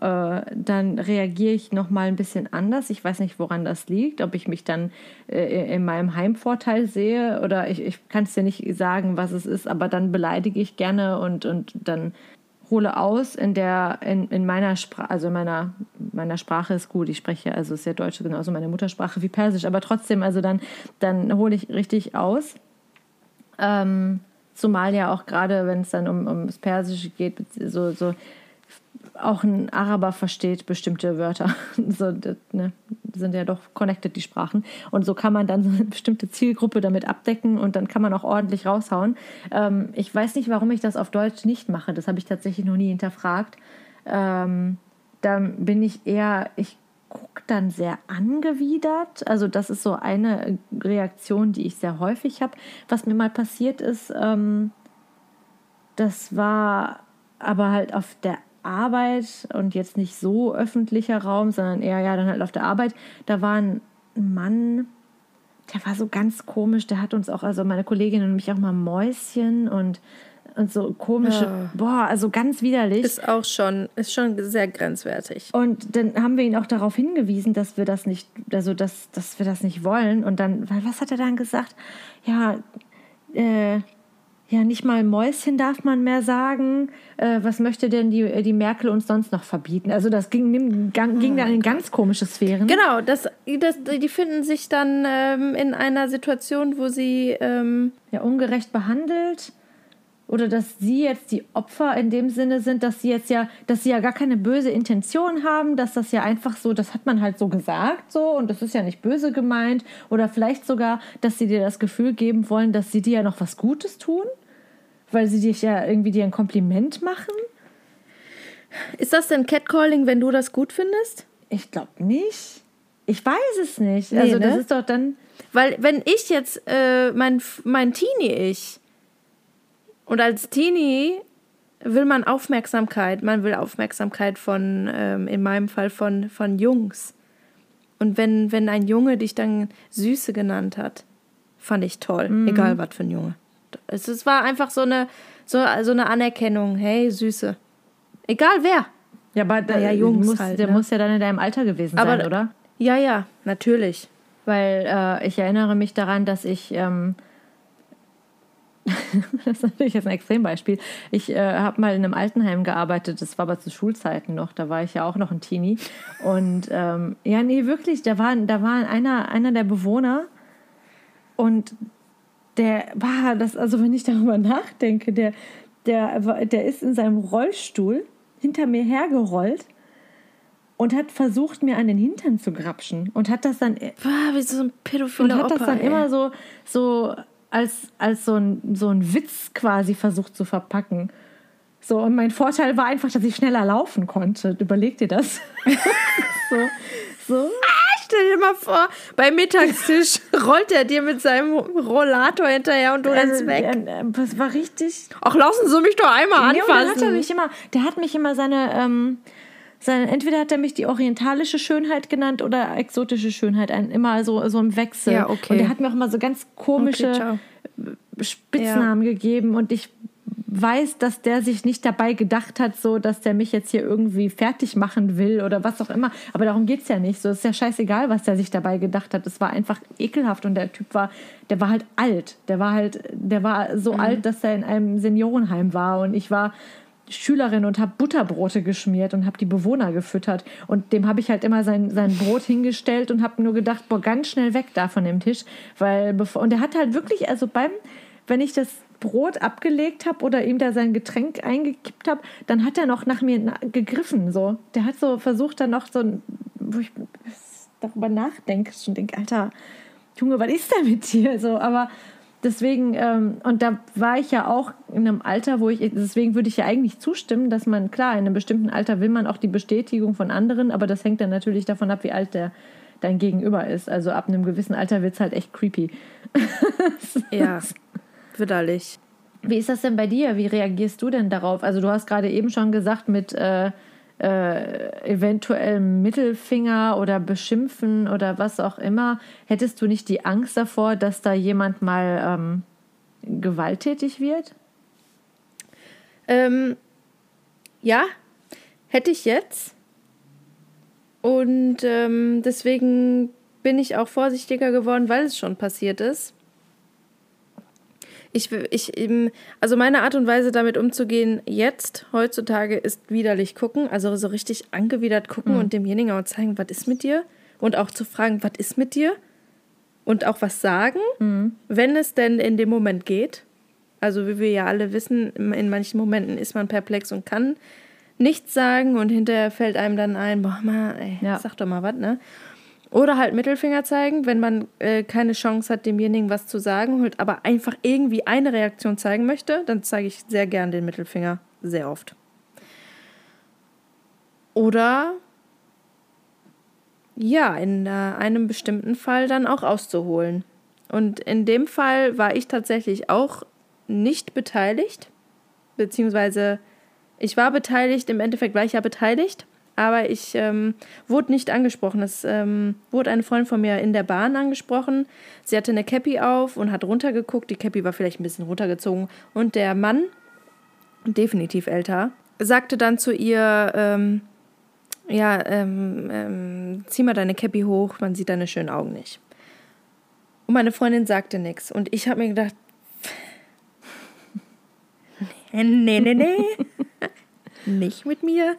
äh, dann reagiere ich noch mal ein bisschen anders. Ich weiß nicht, woran das liegt, ob ich mich dann äh, in meinem Heimvorteil sehe oder ich, ich kann es dir nicht sagen, was es ist, aber dann beleidige ich gerne und, und dann hole aus in der in, in meiner Sprache, also in meiner meiner Sprache ist gut, ich spreche also ist ja Deutsch genauso meine Muttersprache wie Persisch, aber trotzdem also dann dann hole ich richtig aus. Ähm, zumal ja auch gerade, wenn es dann um, ums Persische geht, so, so auch ein Araber versteht bestimmte Wörter. So, das, ne, sind ja doch connected, die Sprachen. Und so kann man dann so eine bestimmte Zielgruppe damit abdecken und dann kann man auch ordentlich raushauen. Ähm, ich weiß nicht, warum ich das auf Deutsch nicht mache. Das habe ich tatsächlich noch nie hinterfragt. Ähm, dann bin ich eher, ich gucke dann sehr angewidert. Also das ist so eine Reaktion, die ich sehr häufig habe. Was mir mal passiert ist, ähm, das war aber halt auf der Arbeit und jetzt nicht so öffentlicher Raum, sondern eher ja dann halt auf der Arbeit. Da war ein Mann, der war so ganz komisch. Der hat uns auch, also meine Kollegin und mich auch mal Mäuschen und, und so komische, Ja. boah, also ganz widerlich. Ist auch schon, ist schon sehr grenzwertig. Und dann haben wir ihn auch darauf hingewiesen, dass wir das nicht, also dass, dass wir das nicht wollen. Und dann, was hat er dann gesagt? Ja, äh, ja, nicht mal Mäuschen darf man mehr sagen. Äh, was möchte denn die, die Merkel uns sonst noch verbieten? Also das ging, ging, ging dann in ganz komische Sphären. Genau, das, das, die finden sich dann ähm, in einer Situation, wo sie ähm, Ja, ungerecht behandelt. Oder dass sie jetzt die Opfer in dem Sinne sind, dass sie jetzt ja, dass sie ja gar keine böse Intention haben, dass das ja einfach so, das hat man halt so gesagt so und das ist ja nicht böse gemeint. Oder vielleicht sogar, dass sie dir das Gefühl geben wollen, dass sie dir ja noch was Gutes tun, weil sie dich ja irgendwie dir ein Kompliment machen. Ist das denn Catcalling, wenn du das gut findest? Ich glaube nicht. Ich weiß es nicht. Nee, also das ne? ist doch dann. Weil wenn ich jetzt äh, mein, mein Teenie-Ich und als Teenie will man Aufmerksamkeit, man will Aufmerksamkeit von, ähm, in meinem Fall von, von Jungs. Und wenn, wenn ein Junge dich dann Süße genannt hat, fand ich toll, egal was für ein Junge. Es, es war einfach so eine, so, so eine Anerkennung, hey, Süße. Egal wer. Ja, aber da, ja, Jungs muss, halt, der ne? muss ja dann in deinem Alter gewesen Aber- sein, oder? Ja, ja, natürlich. Weil äh, ich erinnere mich daran, dass ich, ähm, das ist natürlich jetzt ein Extrembeispiel, ich äh, habe mal in einem Altenheim gearbeitet, das war aber zu Schulzeiten noch, da war ich ja auch noch ein Teenie. Und ähm, ja, nee, wirklich, da war, da war einer, einer der Bewohner und der war das, also wenn ich darüber nachdenke, der, der, der ist in seinem Rollstuhl hinter mir hergerollt und hat versucht, mir an den Hintern zu grapschen und hat das dann Boah, wie so ein pädophiler und hat Opa, das dann ey. immer so, so als, als so, ein, so ein Witz quasi versucht zu verpacken. So, und mein Vorteil war einfach, dass ich schneller laufen konnte. Überleg dir das. so, so. Stell dir mal vor, beim Mittagstisch rollt er dir mit seinem Rollator hinterher und du rennst Also, weg. äh, äh, Das war richtig. Ach, lassen Sie mich doch einmal Nee, dann hat er anfassen. mich immer, der hat mich immer seine, ähm, seine, entweder hat er mich die orientalische Schönheit genannt oder exotische Schönheit, ein, immer so, so im Wechsel. Ja, okay. Und der hat mir auch immer so ganz Okay, komische ciao. Spitznamen gegeben und ich weiß, dass der sich nicht dabei gedacht hat, so, dass der mich jetzt hier irgendwie fertig machen will oder was auch immer. Aber darum geht's ja nicht. So ist ja scheißegal, was der sich dabei gedacht hat. Es war einfach ekelhaft und der Typ war, der war halt alt. Der war halt, der war so alt, dass er in einem Seniorenheim war und ich war Schülerin und habe Butterbrote geschmiert und habe die Bewohner gefüttert. Und dem habe ich halt immer sein, sein Brot hingestellt und habe nur gedacht, boah, ganz schnell weg da von dem Tisch. Weil bevor, und er hat halt wirklich, also beim, wenn ich das Brot abgelegt habe oder ihm da sein Getränk eingekippt habe, dann hat er noch nach mir gegriffen. So. Der hat so versucht, dann noch so, ein- wo ich darüber nachdenke, schon denke, Alter, Junge, was ist denn mit dir? So, aber deswegen, ähm, und da war ich ja auch in einem Alter, wo ich, deswegen würde ich ja eigentlich zustimmen, dass man, klar, in einem bestimmten Alter will man auch die Bestätigung von anderen, aber das hängt dann natürlich davon ab, wie alt der dein Gegenüber ist. Also ab einem gewissen Alter wird es halt echt creepy. Ja, widerlich. Wie ist das denn bei dir? Wie reagierst du denn darauf? Also du hast gerade eben schon gesagt mit äh, äh, eventuellem Mittelfinger oder Beschimpfen oder was auch immer. Hättest du nicht die Angst davor, dass da jemand mal ähm, gewalttätig wird? Ähm, ja, hätte ich jetzt. Und ähm, deswegen bin ich auch vorsichtiger geworden, weil es schon passiert ist. Ich, ich, eben, also meine Art und Weise damit umzugehen jetzt, heutzutage, ist widerlich gucken, also so richtig angewidert gucken und demjenigen auch zeigen, was ist mit dir? Und auch zu fragen, was ist mit dir? Und auch was sagen, wenn es denn in dem Moment geht. Also wie wir ja alle wissen, in manchen Momenten ist man perplex und kann nichts sagen und hinterher fällt einem dann ein, boah, mal, ey, Ja. sag doch mal was, ne? Oder halt Mittelfinger zeigen, wenn man äh, keine Chance hat, demjenigen was zu sagen, halt aber einfach irgendwie eine Reaktion zeigen möchte, dann zeige ich sehr gern den Mittelfinger, sehr oft. Oder ja, in äh, einem bestimmten Fall dann auch auszuholen. Und in dem Fall war ich tatsächlich auch nicht beteiligt, beziehungsweise ich war beteiligt, im Endeffekt war ich ja beteiligt, aber ich ähm, wurde nicht angesprochen. Es ähm, wurde eine Freundin von mir in der Bahn angesprochen. Sie hatte eine Cappy auf und hat runtergeguckt. Die Cappy war vielleicht ein bisschen runtergezogen. Und der Mann, definitiv älter, sagte dann zu ihr, ähm, ja, ähm, ähm, zieh mal deine Cappy hoch, man sieht deine schönen Augen nicht. Und meine Freundin sagte nichts. Und ich habe mir gedacht, nee, nee, nee, nicht mit mir.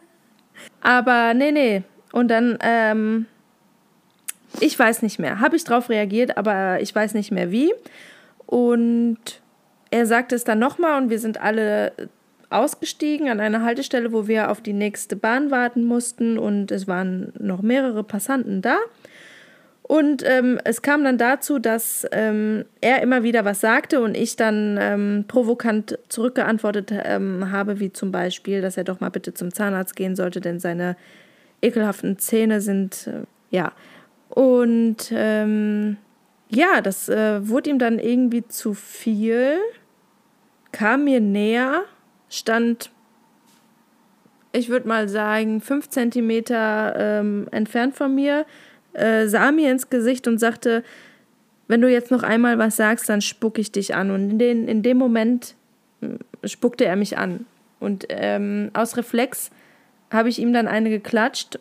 Aber nee, nee. Und dann, ähm, ich weiß nicht mehr. Habe ich drauf reagiert, aber ich weiß nicht mehr wie. Und er sagte es dann nochmal und wir sind alle ausgestiegen an einer Haltestelle, wo wir auf die nächste Bahn warten mussten und es waren noch mehrere Passanten da. Und ähm, es kam dann dazu, dass ähm, er immer wieder was sagte und ich dann ähm, provokant zurückgeantwortet ähm, habe, wie zum Beispiel, dass er doch mal bitte zum Zahnarzt gehen sollte, denn seine ekelhaften Zähne sind, äh, ja. Und ähm, ja, das äh, wurde ihm dann irgendwie zu viel, kam mir näher, stand, ich würde mal sagen, fünf Zentimeter ähm, entfernt von mir, äh, sah mir ins Gesicht und sagte, wenn du jetzt noch einmal was sagst, dann spucke ich dich an. Und in, den, in dem Moment mm, spuckte er mich an. Und ähm, aus Reflex habe ich ihm dann eine geklatscht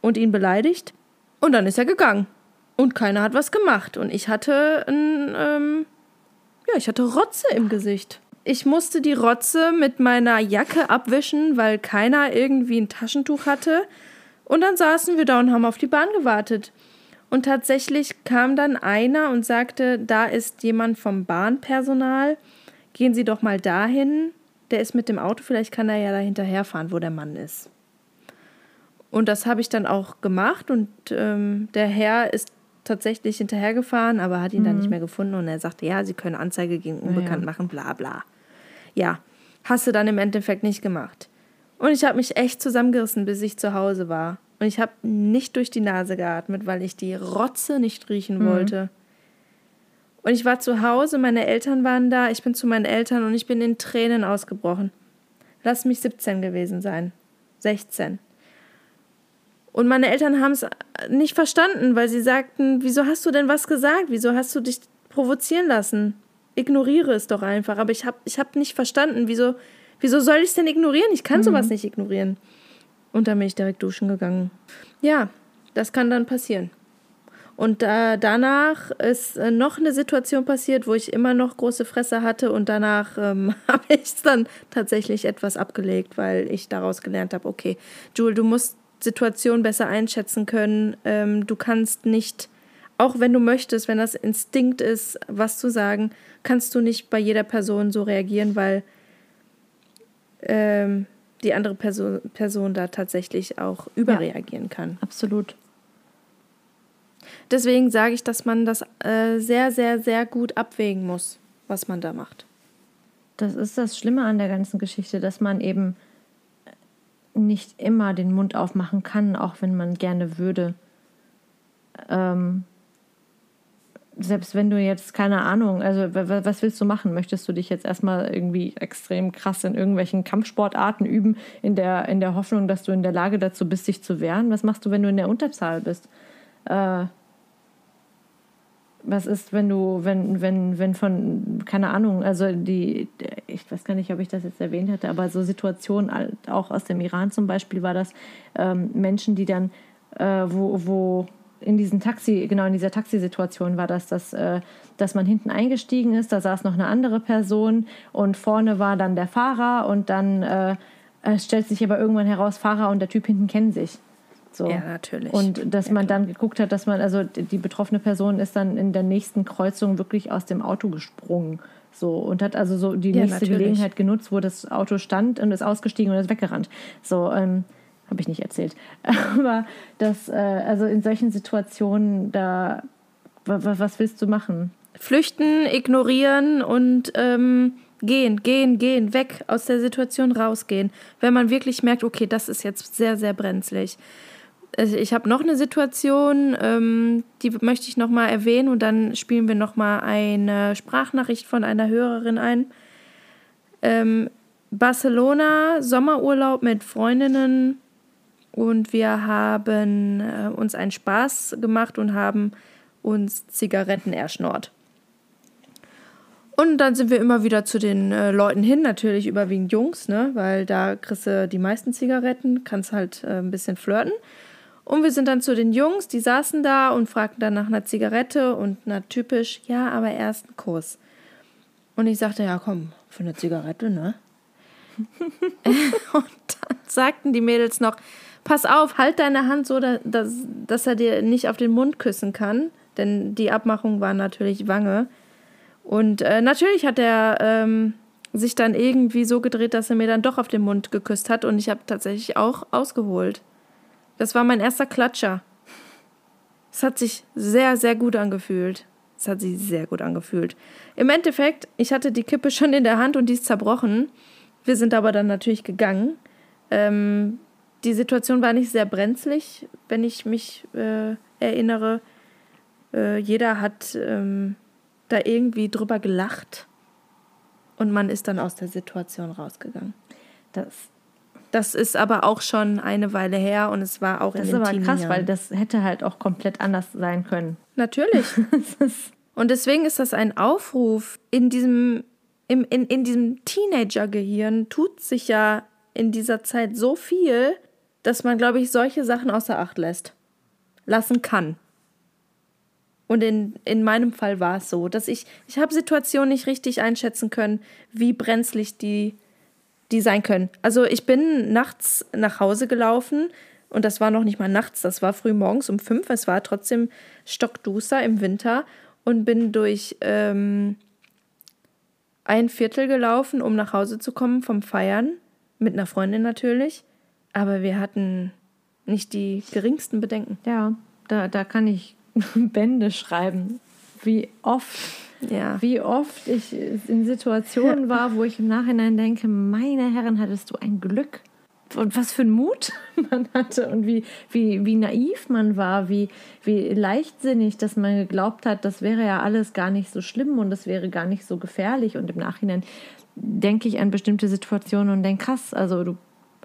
und ihn beleidigt. Und dann ist er gegangen. Und keiner hat was gemacht. Und ich hatte ein, ähm, ja, ich hatte Rotze im Gesicht. Ich musste die Rotze mit meiner Jacke abwischen, weil keiner irgendwie ein Taschentuch hatte. Und dann saßen wir da und haben auf die Bahn gewartet. Und tatsächlich kam dann einer und sagte, da ist jemand vom Bahnpersonal, gehen Sie doch mal dahin. Der ist mit dem Auto, vielleicht kann er ja da hinterherfahren, wo der Mann ist. Und das habe ich dann auch gemacht und ähm, der Herr ist tatsächlich hinterhergefahren, aber hat ihn dann nicht mehr gefunden und er sagte, ja, Sie können Anzeige gegen Unbekannt machen, bla bla. Ja, hast du dann im Endeffekt nicht gemacht. Und ich habe mich echt zusammengerissen, bis ich zu Hause war. Und ich habe nicht durch die Nase geatmet, weil ich die Rotze nicht riechen wollte. Und ich war zu Hause, meine Eltern waren da, ich bin zu meinen Eltern und ich bin in Tränen ausgebrochen. Lass mich 17 gewesen sein. 16. Und meine Eltern haben es nicht verstanden, weil sie sagten, wieso hast du denn was gesagt? Wieso hast du dich provozieren lassen? ignoriere es doch einfach. Aber ich habe ich hab nicht verstanden, wieso, wieso soll ich es denn ignorieren? Ich kann sowas nicht ignorieren. Und dann bin ich direkt duschen gegangen. Ja, das kann dann passieren. Und äh, danach ist äh, noch eine Situation passiert, wo ich immer noch große Fresse hatte und danach ähm, habe ich es dann tatsächlich etwas abgelegt, weil ich daraus gelernt habe, okay, Jule, du musst Situationen besser einschätzen können. Ähm, du kannst nicht, auch wenn du möchtest, wenn das Instinkt ist, was zu sagen, kannst du nicht bei jeder Person so reagieren, weil ähm, die andere Person, Person da tatsächlich auch überreagieren kann. Absolut. Deswegen sage ich, dass man das äh, sehr, sehr, sehr gut abwägen muss, was man da macht. Das ist das Schlimme an der ganzen Geschichte, dass man eben nicht immer den Mund aufmachen kann, auch wenn man gerne würde. Ähm, selbst wenn du jetzt, keine Ahnung, also was willst du machen? Möchtest du dich jetzt erstmal irgendwie extrem krass in irgendwelchen Kampfsportarten üben, in der, in der Hoffnung, dass du in der Lage dazu bist, dich zu wehren? Was machst du, wenn du in der Unterzahl bist? Äh, was ist, wenn du, wenn, wenn, wenn von, keine Ahnung, also die, ich weiß gar nicht, ob ich das jetzt erwähnt hätte, aber so Situationen, auch aus dem Iran zum Beispiel, war das ähm, Menschen, die dann, äh, wo, wo in diesen Taxi, genau in dieser Taxisituation war das, dass, äh, dass man hinten eingestiegen ist, da saß noch eine andere Person und vorne war dann der Fahrer und dann äh, stellt sich aber irgendwann heraus, Fahrer und der Typ hinten kennen sich. So. Ja, natürlich. Und dass Ja, man dann geguckt hat, dass man, also die betroffene Person ist dann in der nächsten Kreuzung wirklich aus dem Auto gesprungen. So, und hat also so die Ja, nächste natürlich. Gelegenheit genutzt, wo das Auto stand und ist ausgestiegen und ist weggerannt. So, ähm, habe ich nicht erzählt. Aber das, äh, also in solchen Situationen, da, wa- wa- was willst du machen? Flüchten, ignorieren und ähm, gehen, gehen, gehen, weg aus der Situation rausgehen. Wenn man wirklich merkt, okay, das ist jetzt sehr, sehr brenzlig. Also Ich habe noch eine Situation, ähm, die möchte ich nochmal erwähnen und dann spielen wir nochmal eine Sprachnachricht von einer Hörerin ein. Ähm, Barcelona, Sommerurlaub mit Freundinnen und wir haben äh, uns einen Spaß gemacht und haben uns Zigaretten erschnort. Und dann sind wir immer wieder zu den äh, Leuten hin, natürlich überwiegend Jungs, ne? weil da kriegst du die meisten Zigaretten, kannst halt äh, ein bisschen flirten. Und wir sind dann zu den Jungs, die saßen da und fragten dann nach einer Zigarette und na typisch, ja, aber erst einen Kuss. Und ich sagte, ja komm, für eine Zigarette, ne? und dann sagten die Mädels noch, pass auf, halt deine Hand so, da- dass, dass er dir nicht auf den Mund küssen kann. Denn die Abmachung war natürlich Wange. Und äh, natürlich hat er ähm, sich dann irgendwie so gedreht, dass er mir dann doch auf den Mund geküsst hat. Und ich habe tatsächlich auch ausgeholt. Das war mein erster Klatscher. Es hat sich sehr, sehr gut angefühlt. Es hat sich sehr gut angefühlt. Im Endeffekt, ich hatte die Kippe schon in der Hand und die ist zerbrochen. Wir sind aber dann natürlich gegangen. Ähm, die Situation war nicht sehr brenzlig, wenn ich mich äh, erinnere. Äh, jeder hat ähm, da irgendwie drüber gelacht und man ist dann aus der Situation rausgegangen. Das, Das ist aber auch schon eine Weile her und es war auch das in ist den aber krass, weil das hätte halt auch komplett anders sein können. Natürlich. Das ist, Und deswegen ist das ein Aufruf. In diesem, im, in, in diesem Teenager-Gehirn tut sich ja in dieser Zeit so viel, dass man, glaube ich, solche Sachen außer Acht lässt. Lassen kann. Und in, in meinem Fall war es so, dass ich, ich habe Situationen nicht richtig einschätzen können, wie brenzlig die, die sein können. Also ich bin nachts nach Hause gelaufen und das war noch nicht mal nachts, das war früh morgens um fünf. Es war trotzdem stockduster im Winter und bin durch ähm, ein Viertel gelaufen, um nach Hause zu kommen vom Feiern. Mit einer Freundin natürlich. Aber wir hatten nicht die geringsten Bedenken. ja, da, da kann ich Bände schreiben. Wie oft Ja. wie oft ich in Situationen war, wo ich im Nachhinein denke, meine Herren, hattest du ein Glück. Und was für ein Mut man hatte und wie, wie, wie naiv man war, wie, wie leichtsinnig, dass man geglaubt hat, das wäre ja alles gar nicht so schlimm und das wäre gar nicht so gefährlich. Und im Nachhinein denke ich an bestimmte Situationen und denke, krass, also du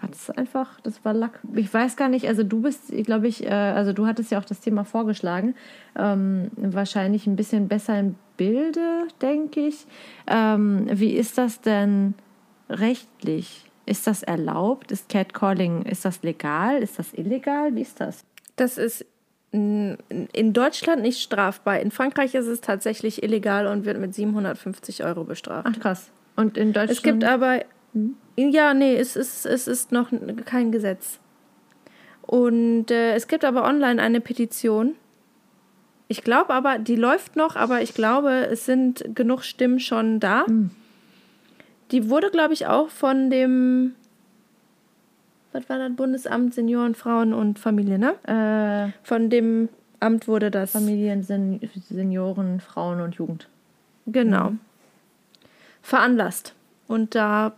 hat es einfach, das war Lack. Ich weiß gar nicht, also du bist, glaube ich, äh, also du hattest ja auch das Thema vorgeschlagen, ähm, wahrscheinlich ein bisschen besser im Bilde, denke ich. Ähm, wie ist das denn rechtlich? Ist das erlaubt? Ist Catcalling, ist das legal? Ist das illegal? Wie ist das? Das ist in Deutschland nicht strafbar. In Frankreich ist es tatsächlich illegal und wird mit 750 Euro bestraft. Ach krass. Und in Deutschland? Es gibt aber, ja, nee, es ist, es ist noch kein Gesetz. Und äh, es gibt aber online eine Petition. Ich glaube aber, die läuft noch, aber ich glaube, es sind genug Stimmen schon da. Die wurde, glaube ich, auch von dem, was war das, Bundesamt Senioren, Frauen und Familie, ne? äh, Von dem Amt wurde das. Familien, Sen Senioren, Frauen und Jugend. Genau. Veranlasst. Und da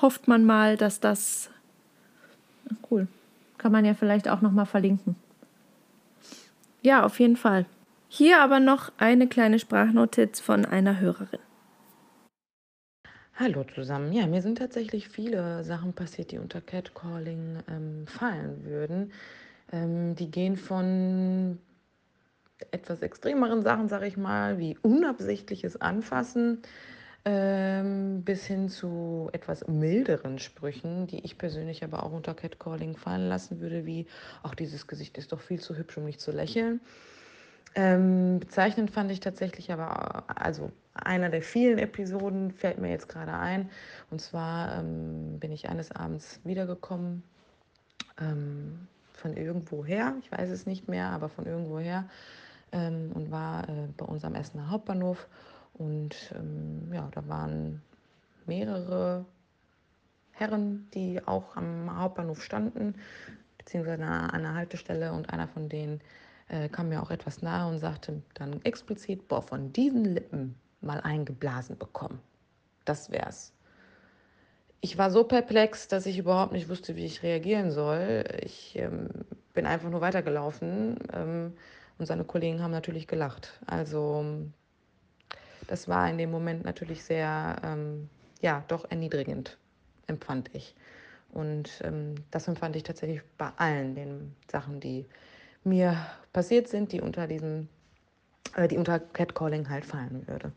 hofft man mal, dass das Cool. Kann man ja vielleicht auch nochmal verlinken. Ja, auf jeden Fall. Hier aber noch eine kleine Sprachnotiz von einer Hörerin. Hallo zusammen. Ja, mir sind tatsächlich viele Sachen passiert, die unter Catcalling ähm, fallen würden. Ähm, die gehen von etwas extremeren Sachen, sage ich mal, wie unabsichtliches Anfassen, ähm, bis hin zu etwas milderen Sprüchen, die ich persönlich aber auch unter Catcalling fallen lassen würde, wie auch dieses Gesicht ist doch viel zu hübsch, um nicht zu lächeln. Ähm, bezeichnend fand ich tatsächlich aber, also einer der vielen Episoden fällt mir jetzt gerade ein. Und zwar ähm, bin ich eines Abends wiedergekommen ähm, von irgendwoher, ich weiß es nicht mehr, aber von irgendwoher ähm, und war äh, bei uns am Essener Hauptbahnhof. Und ähm, ja, da waren mehrere Herren, die auch am Hauptbahnhof standen, beziehungsweise an einer Haltestelle. Und einer von denen äh, kam mir auch etwas nahe und sagte dann explizit, boah, von diesen Lippen mal eingeblasen bekommen. Das wär's. Ich war so perplex, dass ich überhaupt nicht wusste, wie ich reagieren soll. Ich ähm, bin einfach nur weitergelaufen ähm, und seine Kollegen haben natürlich gelacht. Also das war in dem Moment natürlich sehr, ähm, ja, doch erniedrigend, empfand ich. Und ähm, das empfand ich tatsächlich bei allen den Sachen, die mir passiert sind, die unter diesem, äh, die unter Catcalling halt fallen würde.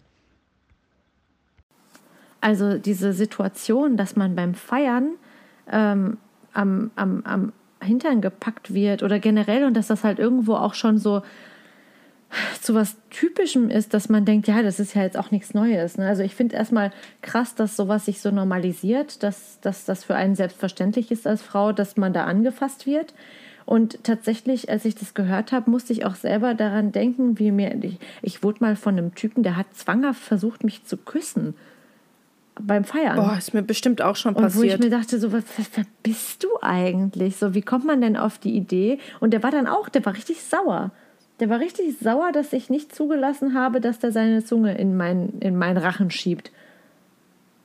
Also diese Situation, dass man beim Feiern ähm, am, am, am Hintern gepackt wird oder generell und dass das halt irgendwo auch schon so zu was Typischem ist, dass man denkt, ja, das ist ja jetzt auch nichts Neues. Ne? Also ich finde erstmal krass, dass sowas sich so normalisiert, dass, dass das für einen selbstverständlich ist als Frau, dass man da angefasst wird. Und tatsächlich, als ich das gehört habe, musste ich auch selber daran denken, wie mir, ich, ich wurde mal von einem Typen, der hat zwanghaft versucht, mich zu küssen beim Feiern. Boah, ist mir bestimmt auch schon Und wo ich passiert. mir dachte, so, was, was, wer bist du eigentlich? So, wie kommt man denn auf die Idee? Und der war dann auch, der war richtig sauer. Der war richtig sauer, dass ich nicht zugelassen habe, dass der seine Zunge in, mein, in meinen Rachen schiebt.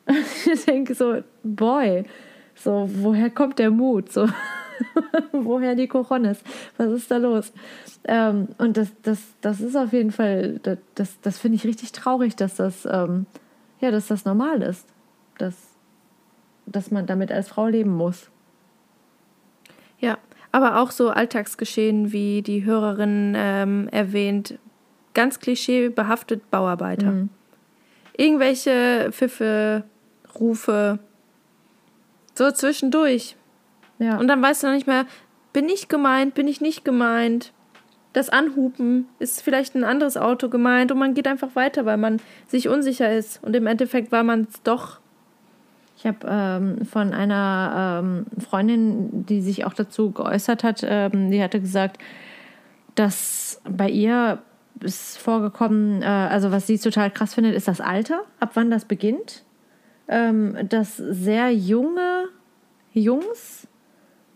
Ich denke so, boy, so, woher kommt der Mut? So, woher die Coronis? Was ist da los? Ähm, und das, das, das ist auf jeden Fall, das, das, das finde ich richtig traurig, dass das, ähm, ja, dass das normal ist. Dass, dass man damit als Frau leben muss. Ja, aber auch so Alltagsgeschehen, wie die Hörerin ähm, erwähnt, ganz klischeebehaftet Bauarbeiter. Mhm. Irgendwelche Pfiffe, Rufe, so zwischendurch. Ja. Und dann weißt du noch nicht mehr, bin ich gemeint, bin ich nicht gemeint. Das Anhupen ist vielleicht ein anderes Auto gemeint und man geht einfach weiter, weil man sich unsicher ist. Und im Endeffekt war man es doch. Ich habe ähm, von einer ähm, Freundin, die sich auch dazu geäußert hat, ähm, die hatte gesagt, dass bei ihr ist vorgekommen, äh, also was sie total krass findet, ist das Alter, ab wann das beginnt. Ähm, dass sehr junge Jungs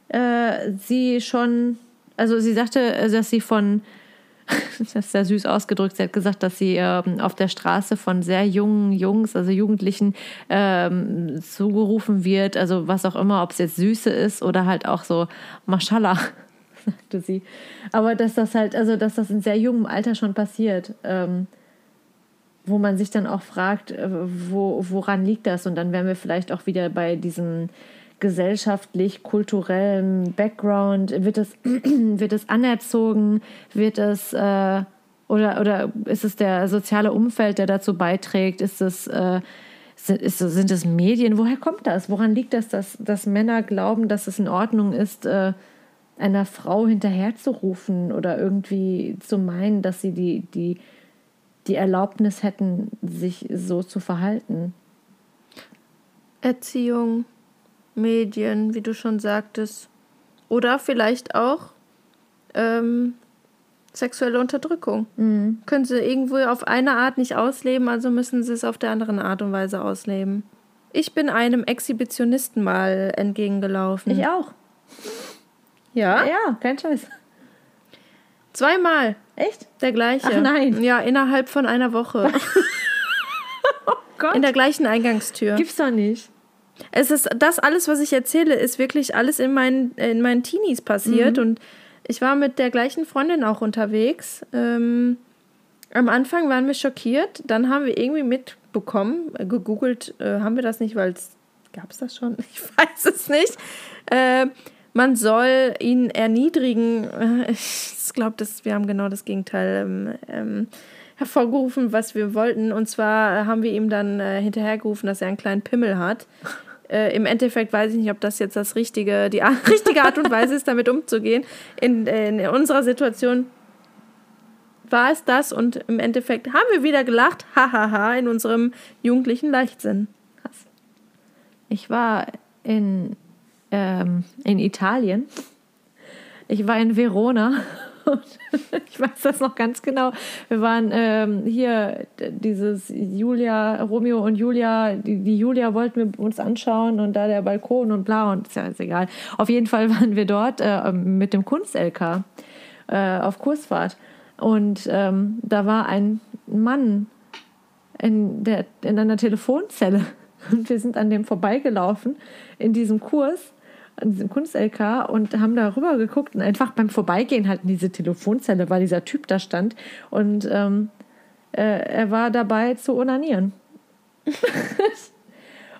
äh, sie schon, also sie sagte, äh, dass sie von, das ist sehr süß ausgedrückt, sie hat gesagt, dass sie ähm, auf der Straße von sehr jungen Jungs, also Jugendlichen, ähm, zugerufen wird, also was auch immer, ob es jetzt Süße ist oder halt auch so Mashallah, sagte sie. Aber dass das halt, also dass das in sehr jungem Alter schon passiert. Ähm, wo man sich dann auch fragt, äh, wo, woran liegt das? Und dann wären wir vielleicht auch wieder bei diesem gesellschaftlich, kulturellem Background? Wird es, wird es anerzogen? Wird es äh, oder, oder ist es der soziale Umfeld, der dazu beiträgt? Ist es äh, sind, ist, sind es Medien? Woher kommt das? Woran liegt das, dass, dass Männer glauben, dass es in Ordnung ist, äh, einer Frau hinterherzurufen oder irgendwie zu meinen, dass sie die, die, die Erlaubnis hätten, sich so zu verhalten? Erziehung, Medien, wie du schon sagtest. Oder vielleicht auch ähm, sexuelle Unterdrückung. Mhm. Können sie irgendwo auf eine Art nicht ausleben, also müssen sie es auf der anderen Art und Weise ausleben. Ich bin einem Exhibitionisten mal entgegengelaufen. Ich auch. Ja? Ja, kein Scheiß. Zweimal. Echt? Der gleiche. Ach nein. Ja, innerhalb von einer Woche. Gott. In der gleichen Eingangstür. Gibt's doch nicht. Es ist das alles, was ich erzähle, ist wirklich alles in meinen, in meinen Teenies passiert. Mhm. Und ich war mit der gleichen Freundin auch unterwegs. Ähm, am Anfang waren wir schockiert, dann haben wir irgendwie mitbekommen, äh, gegoogelt, äh, haben wir das nicht, weil es gab es das schon? Ich weiß es nicht. Äh, man soll ihn erniedrigen. Äh, Ich glaube, wir haben genau das Gegenteil ähm, ähm, hervorgerufen, was wir wollten. Und zwar haben wir ihm dann äh, hinterhergerufen, dass er einen kleinen Pimmel hat. Äh, Im Endeffekt weiß ich nicht, ob das jetzt das richtige, die richtige Art und Weise ist, damit umzugehen. In, in unserer Situation war es das und im Endeffekt haben wir wieder gelacht, hahaha, in unserem jugendlichen Leichtsinn. Ich war in, ähm, in Italien. Ich war in Verona. Ich weiß das noch ganz genau. Wir waren ähm, hier, dieses Julia, Romeo und Julia, die, die Julia wollten wir uns anschauen und da der Balkon und bla und ist ja ist egal. Auf jeden Fall waren wir dort äh, mit dem Kunst-LK äh, auf Kursfahrt. Und ähm, da war ein Mann in, der, in einer Telefonzelle. Und wir sind an dem vorbeigelaufen in diesem Kurs, an diesem Kunst-LK und haben da rüber geguckt und einfach beim Vorbeigehen halt in diese Telefonzelle, weil dieser Typ da stand und ähm, äh, er war dabei zu onanieren.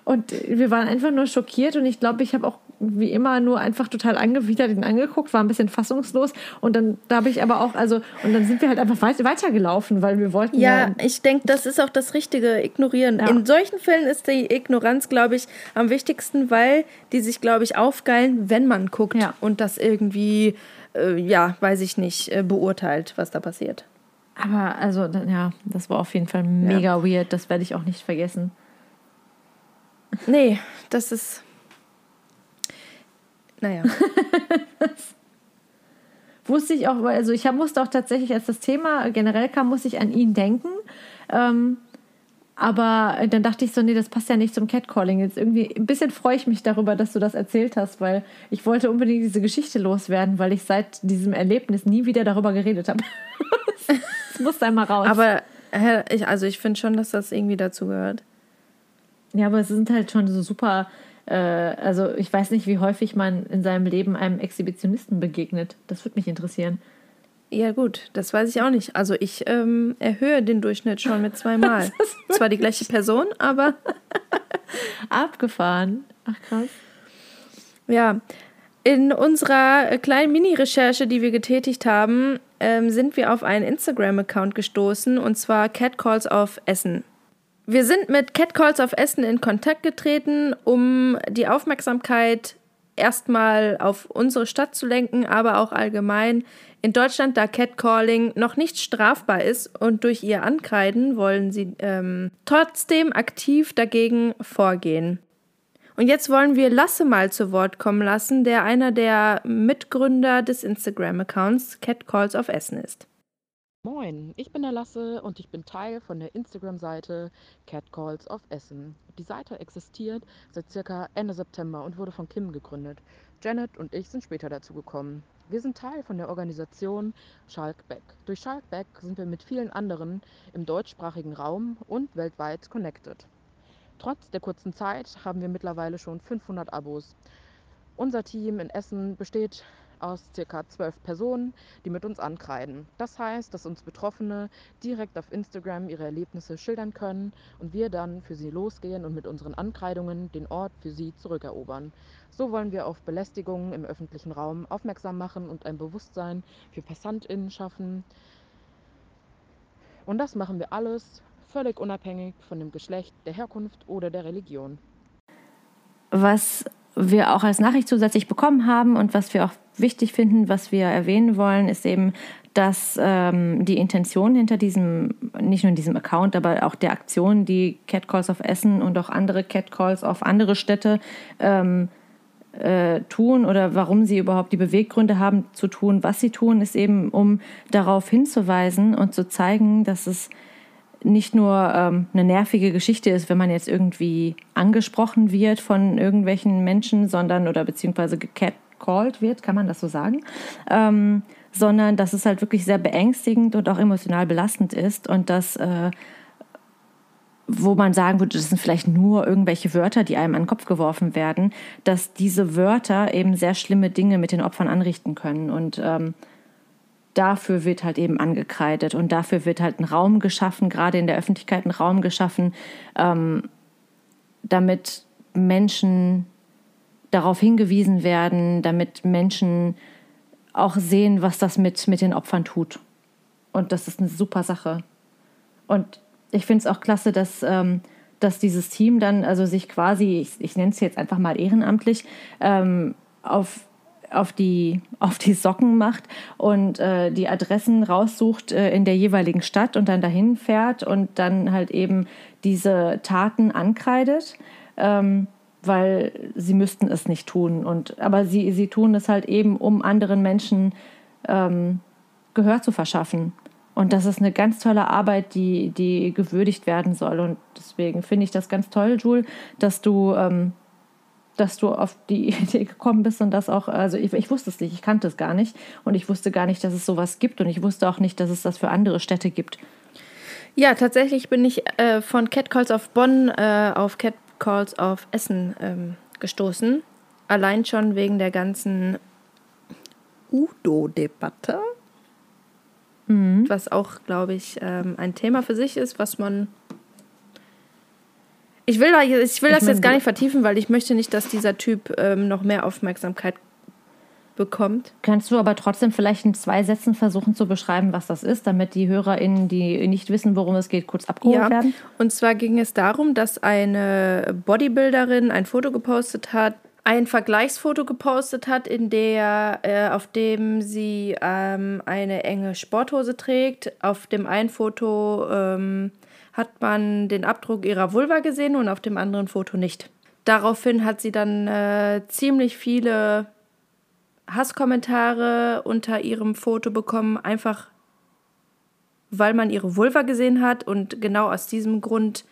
und wir waren einfach nur schockiert und ich glaube, ich habe auch wie immer nur einfach total angewidert ihn angeguckt, war ein bisschen fassungslos und dann da habe ich aber auch, also und dann sind wir halt einfach weit, weitergelaufen, weil wir wollten Ja, ich denke, das ist auch das Richtige, ignorieren. Ja. In solchen Fällen ist die Ignoranz, glaube ich, am wichtigsten, weil die sich, glaube ich, aufgeilen, wenn man guckt Ja. und das irgendwie, äh, ja, weiß ich nicht, äh, beurteilt, was da passiert. Aber also, ja, das war auf jeden Fall mega weird. Das werde ich auch nicht vergessen. Nee, das ist. Naja. Wusste ich auch, also ich musste auch tatsächlich, als das Thema generell kam, musste ich an ihn denken. Ähm, aber dann dachte ich so, nee, das passt ja nicht zum Catcalling. Jetzt irgendwie ein bisschen freue ich mich darüber, dass du das erzählt hast, weil ich wollte unbedingt diese Geschichte loswerden, weil ich seit diesem Erlebnis nie wieder darüber geredet habe. das musste einmal raus. Aber ich, also ich finde schon, dass das irgendwie dazu gehört. Ja, aber es sind halt schon so super. Äh, also, ich weiß nicht, wie häufig man in seinem Leben einem Exhibitionisten begegnet. Das würde mich interessieren. Ja, gut, das weiß ich auch nicht. Also ich ähm, erhöhe den Durchschnitt schon mit zweimal. Zwar die gleiche Person, aber Abgefahren. Ach, krass. Ja, in unserer kleinen Mini-Recherche, die wir getätigt haben, ähm, sind wir auf einen Instagram-Account gestoßen und zwar Catcalls auf Essen. Wir sind mit Catcalls auf Essen in Kontakt getreten, um die Aufmerksamkeit erstmal auf unsere Stadt zu lenken, aber auch allgemein in Deutschland, da Catcalling noch nicht strafbar ist und durch ihr Ankreiden wollen sie ähm, trotzdem aktiv dagegen vorgehen. Und jetzt wollen wir Lasse mal zu Wort kommen lassen, der einer der Mitgründer des Instagram-Accounts Catcalls auf Essen ist. Moin, ich bin der Lasse und ich bin Teil von der Instagram-Seite Catcalls of Essen. Die Seite existiert seit circa Ende September und wurde von Kim gegründet. Janet und ich sind später dazu gekommen. Wir sind Teil von der Organisation Schalkbeck. Durch Schalkbeck sind wir mit vielen anderen im deutschsprachigen Raum und weltweit connected. Trotz der kurzen Zeit haben wir mittlerweile schon 500 Abos. Unser Team in Essen besteht aus circa zwölf Personen, die mit uns ankreiden. Das heißt, dass uns Betroffene direkt auf Instagram ihre Erlebnisse schildern können und wir dann für sie losgehen und mit unseren Ankreidungen den Ort für sie zurückerobern. So wollen wir auf Belästigungen im öffentlichen Raum aufmerksam machen und ein Bewusstsein für PassantInnen schaffen. Und das machen wir alles völlig unabhängig von dem Geschlecht, der Herkunft oder der Religion. Was wir auch als Nachricht zusätzlich bekommen haben und was wir auch wichtig finden, was wir erwähnen wollen, ist eben, dass ähm, die Intention hinter diesem, nicht nur in diesem Account, aber auch der Aktion, die Catcalls auf Essen und auch andere Catcalls auf andere Städte ähm, äh, tun oder warum sie überhaupt die Beweggründe haben zu tun, was sie tun, ist eben, um darauf hinzuweisen und zu zeigen, dass es nicht nur ähm, eine nervige Geschichte ist, wenn man jetzt irgendwie angesprochen wird von irgendwelchen Menschen, sondern oder beziehungsweise gecallt wird, kann man das so sagen, ähm, sondern dass es halt wirklich sehr beängstigend und auch emotional belastend ist und dass äh, wo man sagen würde, das sind vielleicht nur irgendwelche Wörter, die einem an den Kopf geworfen werden, dass diese Wörter eben sehr schlimme Dinge mit den Opfern anrichten können. Und ähm, dafür wird halt eben angekreidet und dafür wird halt ein Raum geschaffen, gerade in der Öffentlichkeit ein Raum geschaffen, ähm, damit Menschen darauf hingewiesen werden, damit Menschen auch sehen, was das mit, mit den Opfern tut. Und das ist eine super Sache. Und ich finde es auch klasse, dass, ähm, dass dieses Team dann also sich quasi, ich, ich nenne es jetzt einfach mal ehrenamtlich, ähm, auf auf die, auf die Socken macht und äh, die Adressen raussucht äh, in der jeweiligen Stadt und dann dahin fährt und dann halt eben diese Taten ankreidet, ähm, weil sie müssten es nicht tun. Und, aber sie, sie tun es halt eben, um anderen Menschen ähm, Gehör zu verschaffen. Und das ist eine ganz tolle Arbeit, die, die gewürdigt werden soll. Und deswegen finde ich das ganz toll, Jules, dass du ähm, dass du auf die Idee gekommen bist und das auch, also ich, ich, wusste es nicht, ich kannte es gar nicht und ich wusste gar nicht, dass es sowas gibt und ich wusste auch nicht, dass es das für andere Städte gibt. Ja, tatsächlich bin ich äh, von Catcalls auf Bonn äh, auf Catcalls auf Essen ähm, gestoßen. Allein schon wegen der ganzen Udo-Debatte. Mhm. Was auch, glaube ich, ähm, ein Thema für sich ist, was man ich will, da, ich will ich das mein, jetzt gar nicht vertiefen, weil ich möchte nicht, dass dieser Typ ähm, noch mehr Aufmerksamkeit bekommt. Kannst du aber trotzdem vielleicht in zwei Sätzen versuchen zu beschreiben, was das ist, damit die HörerInnen, die nicht wissen, worum es geht, kurz abgeholt ja. werden? Und zwar ging es darum, dass eine Bodybuilderin ein Foto gepostet hat, ein Vergleichsfoto gepostet hat, in der äh, auf dem sie ähm, eine enge Sporthose trägt. Auf dem einen Foto ähm, hat man den Abdruck ihrer Vulva gesehen und auf dem anderen Foto nicht. Daraufhin hat sie dann äh, ziemlich viele Hasskommentare unter ihrem Foto bekommen, einfach weil man ihre Vulva gesehen hat und genau aus diesem Grund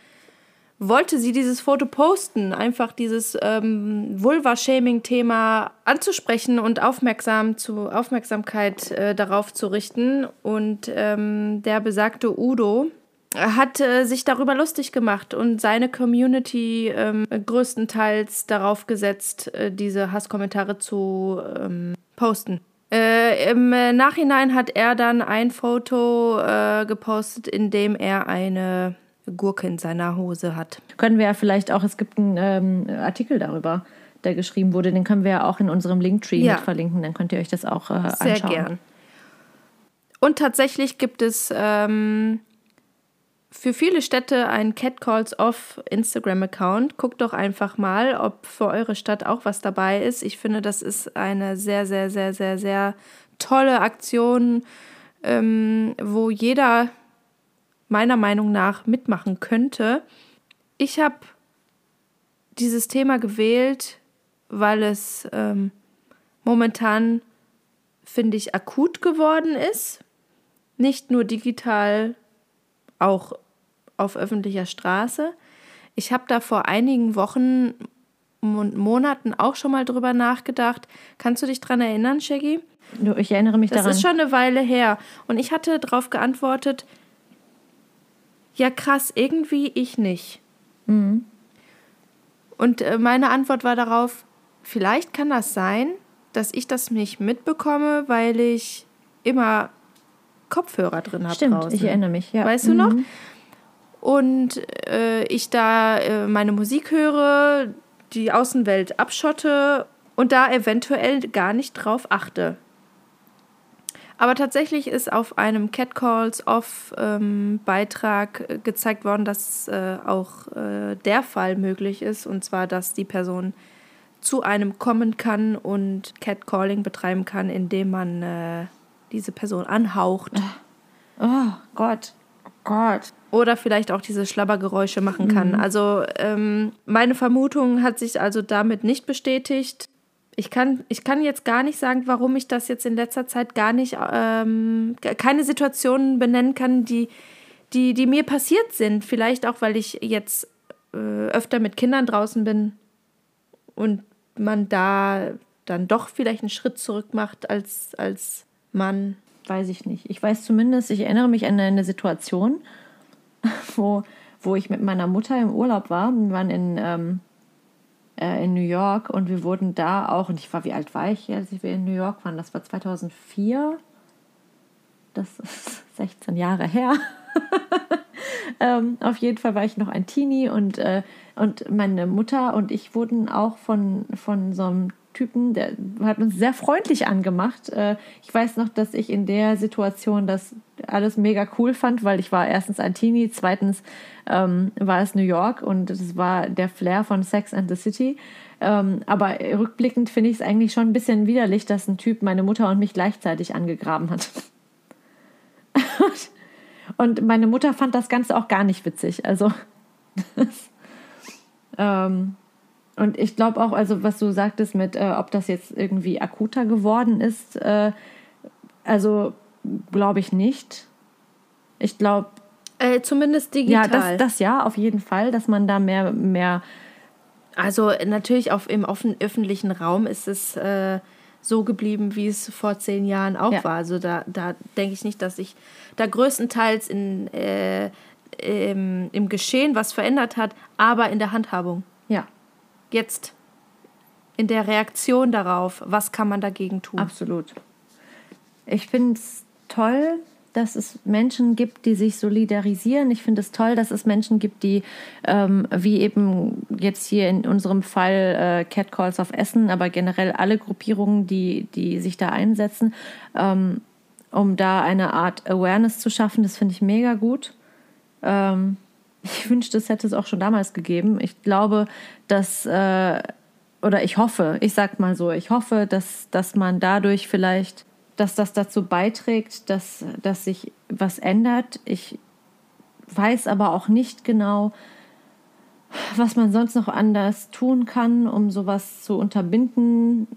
wollte sie dieses Foto posten, einfach dieses ähm, Vulva-Shaming-Thema anzusprechen und aufmerksam zu, Aufmerksamkeit äh, darauf zu richten. Und ähm, der besagte Udo hat äh, sich darüber lustig gemacht und seine Community ähm, größtenteils darauf gesetzt, äh, diese Hasskommentare zu ähm, posten. Äh, Im Nachhinein hat er dann ein Foto äh, gepostet, in dem er eine Gurke in seiner Hose hat. Können wir ja vielleicht auch, es gibt einen ähm, Artikel darüber, der geschrieben wurde, den können wir ja auch in unserem Linktree ja. mit verlinken, dann könnt ihr euch das auch äh, anschauen. Sehr gern. Und tatsächlich gibt es ähm, für viele Städte ein Catcalls Off Instagram-Account. Guckt doch einfach mal, ob für eure Stadt auch was dabei ist. Ich finde, das ist eine sehr, sehr, sehr, sehr, sehr tolle Aktion, ähm, wo jeder meiner Meinung nach mitmachen könnte. Ich habe dieses Thema gewählt, weil es ähm, momentan, finde ich, akut geworden ist. Nicht nur digital, auch auf öffentlicher Straße. Ich habe da vor einigen Wochen und Monaten auch schon mal drüber nachgedacht. Kannst du dich daran erinnern, Shaggy? Ich erinnere mich das daran. Das ist schon eine Weile her. Und ich hatte darauf geantwortet, ja krass, irgendwie ich nicht. Mhm. Und äh, meine Antwort war darauf, vielleicht kann das sein, dass ich das nicht mitbekomme, weil ich immer Kopfhörer drin habe Stimmt, draußen. ich erinnere mich. Ja. Weißt du noch? Mhm. Und äh, ich da äh, meine Musik höre, die Außenwelt abschotte und da eventuell gar nicht drauf achte. Aber tatsächlich ist auf einem Catcalls Off ähm, Beitrag äh, gezeigt worden, dass äh, auch äh, der Fall möglich ist. Und zwar, dass die Person zu einem kommen kann und Catcalling betreiben kann, indem man äh, diese Person anhaucht. Oh Gott. Oh Gott. Oder vielleicht auch diese Schlabbergeräusche machen kann. Also ähm, meine Vermutung hat sich also damit nicht bestätigt. Ich kann, ich kann jetzt gar nicht sagen, warum ich das jetzt in letzter Zeit gar nicht, ähm, keine Situationen benennen kann, die, die, die mir passiert sind. Vielleicht auch, weil ich jetzt äh, öfter mit Kindern draußen bin und man da dann doch vielleicht einen Schritt zurück macht als, als Mann. Weiß ich nicht. Ich weiß zumindest, ich erinnere mich an eine Situation, wo, wo ich mit meiner Mutter im Urlaub war. Wir waren in, ähm, äh, in New York und wir wurden da auch, und ich war, wie alt war ich, als wir in New York waren? Das war 2004. Das ist 16 Jahre her. ähm, auf jeden Fall war ich noch ein Teenie und, äh, und meine Mutter und ich wurden auch von, von so einem Typen, der hat uns sehr freundlich angemacht. Äh, ich weiß noch, dass ich in der Situation das alles mega cool fand, weil ich war erstens ein Teenie, zweitens ähm, war es New York und es war der Flair von Sex and the City. Ähm, aber rückblickend finde ich es eigentlich schon ein bisschen widerlich, dass ein Typ meine Mutter und mich gleichzeitig angegraben hat. und meine Mutter fand das Ganze auch gar nicht witzig. Also, ähm, und ich glaube auch, also was du sagtest mit, äh, ob das jetzt irgendwie akuter geworden ist, äh, also glaube ich nicht. Ich glaube, Äh, zumindest ja, digital. das, das ja, auf jeden Fall, dass man da mehr, mehr Also natürlich auf, im offen, öffentlichen Raum ist es äh, so geblieben, wie es vor zehn Jahren auch Ja. war. Also da, da denke ich nicht, dass sich da größtenteils in, äh, im, im Geschehen was verändert hat, aber in der Handhabung. ja, Jetzt in der Reaktion darauf, was kann man dagegen tun? Absolut. Ich finde es toll, dass es Menschen gibt, die sich solidarisieren. Ich finde es toll, dass es Menschen gibt, die, ähm, wie eben jetzt hier in unserem Fall äh, Catcalls auf Essen, aber generell alle Gruppierungen, die, die sich da einsetzen, ähm, um da eine Art Awareness zu schaffen. Das finde ich mega gut. Ähm, ich wünschte, es hätte es auch schon damals gegeben. Ich glaube, dass, äh, oder ich hoffe, ich sag mal so, ich hoffe, dass, dass man dadurch vielleicht, dass das dazu beiträgt, dass, dass sich was ändert. Ich weiß aber auch nicht genau, was man sonst noch anders tun kann, um sowas zu unterbinden.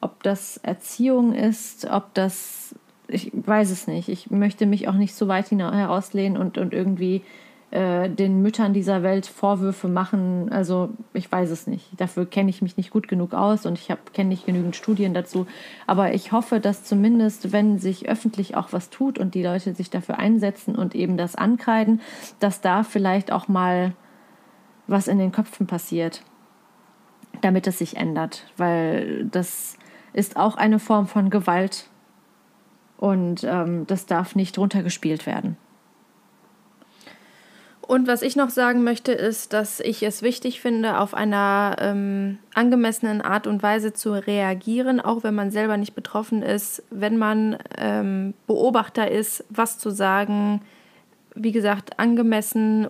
Ob das Erziehung ist, ob das, ich weiß es nicht. Ich möchte mich auch nicht so weit herauslehnen und, und irgendwie äh, den Müttern dieser Welt Vorwürfe machen. Also ich weiß es nicht. Dafür kenne ich mich nicht gut genug aus und ich kenne nicht genügend Studien dazu. Aber ich hoffe, dass zumindest, wenn sich öffentlich auch was tut und die Leute sich dafür einsetzen und eben das ankreiden, dass da vielleicht auch mal was in den Köpfen passiert, damit es sich ändert. Weil das ist auch eine Form von Gewalt und ähm, das darf nicht runtergespielt werden. Und was ich noch sagen möchte, ist, dass ich es wichtig finde, auf einer ähm, angemessenen Art und Weise zu reagieren, auch wenn man selber nicht betroffen ist, wenn man ähm, Beobachter ist, was zu sagen, wie gesagt, angemessen,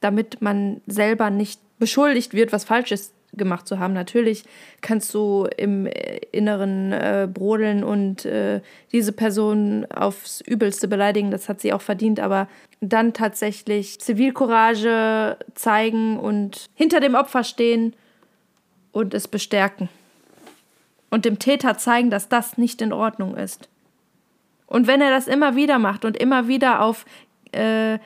damit man selber nicht beschuldigt wird, was Falsches gemacht zu haben. Natürlich kannst du im äh, Inneren äh, brodeln und äh, diese Person aufs Übelste beleidigen, das hat sie auch verdient, aber dann tatsächlich Zivilcourage zeigen und hinter dem Opfer stehen und es bestärken. Und dem Täter zeigen, dass das nicht in Ordnung ist. Und wenn er das immer wieder macht und immer wieder auf äh,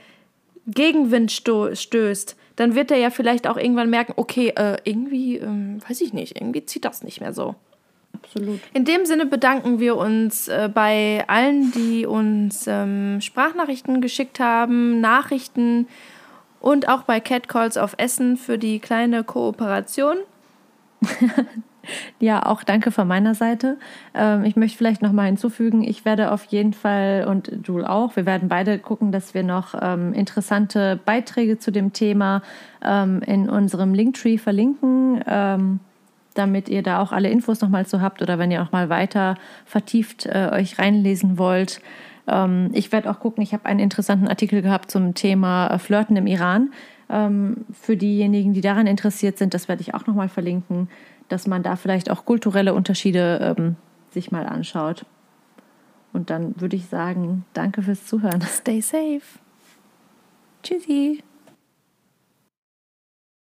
Gegenwind stößt, dann wird er ja vielleicht auch irgendwann merken, okay, äh, irgendwie, ähm, weiß ich nicht, irgendwie zieht das nicht mehr so. Absolut. In dem Sinne bedanken wir uns äh, bei allen, die uns ähm, Sprachnachrichten geschickt haben, Nachrichten und auch bei Catcalls auf Essen für die kleine Kooperation. Ja, auch danke von meiner Seite. Ähm, ich möchte vielleicht noch mal hinzufügen, ich werde auf jeden Fall und Jule auch, wir werden beide gucken, dass wir noch ähm, interessante Beiträge zu dem Thema ähm, in unserem Linktree verlinken, ähm, damit ihr da auch alle Infos noch mal zu habt oder wenn ihr auch mal weiter vertieft äh, euch reinlesen wollt. Ähm, ich werde auch gucken, ich habe einen interessanten Artikel gehabt zum Thema äh, Flirten im Iran. Ähm, für diejenigen, die daran interessiert sind, das werde ich auch noch mal verlinken dass man da vielleicht auch kulturelle Unterschiede ähm, sich mal anschaut. Und dann würde ich sagen, danke fürs Zuhören. Stay safe. Tschüssi.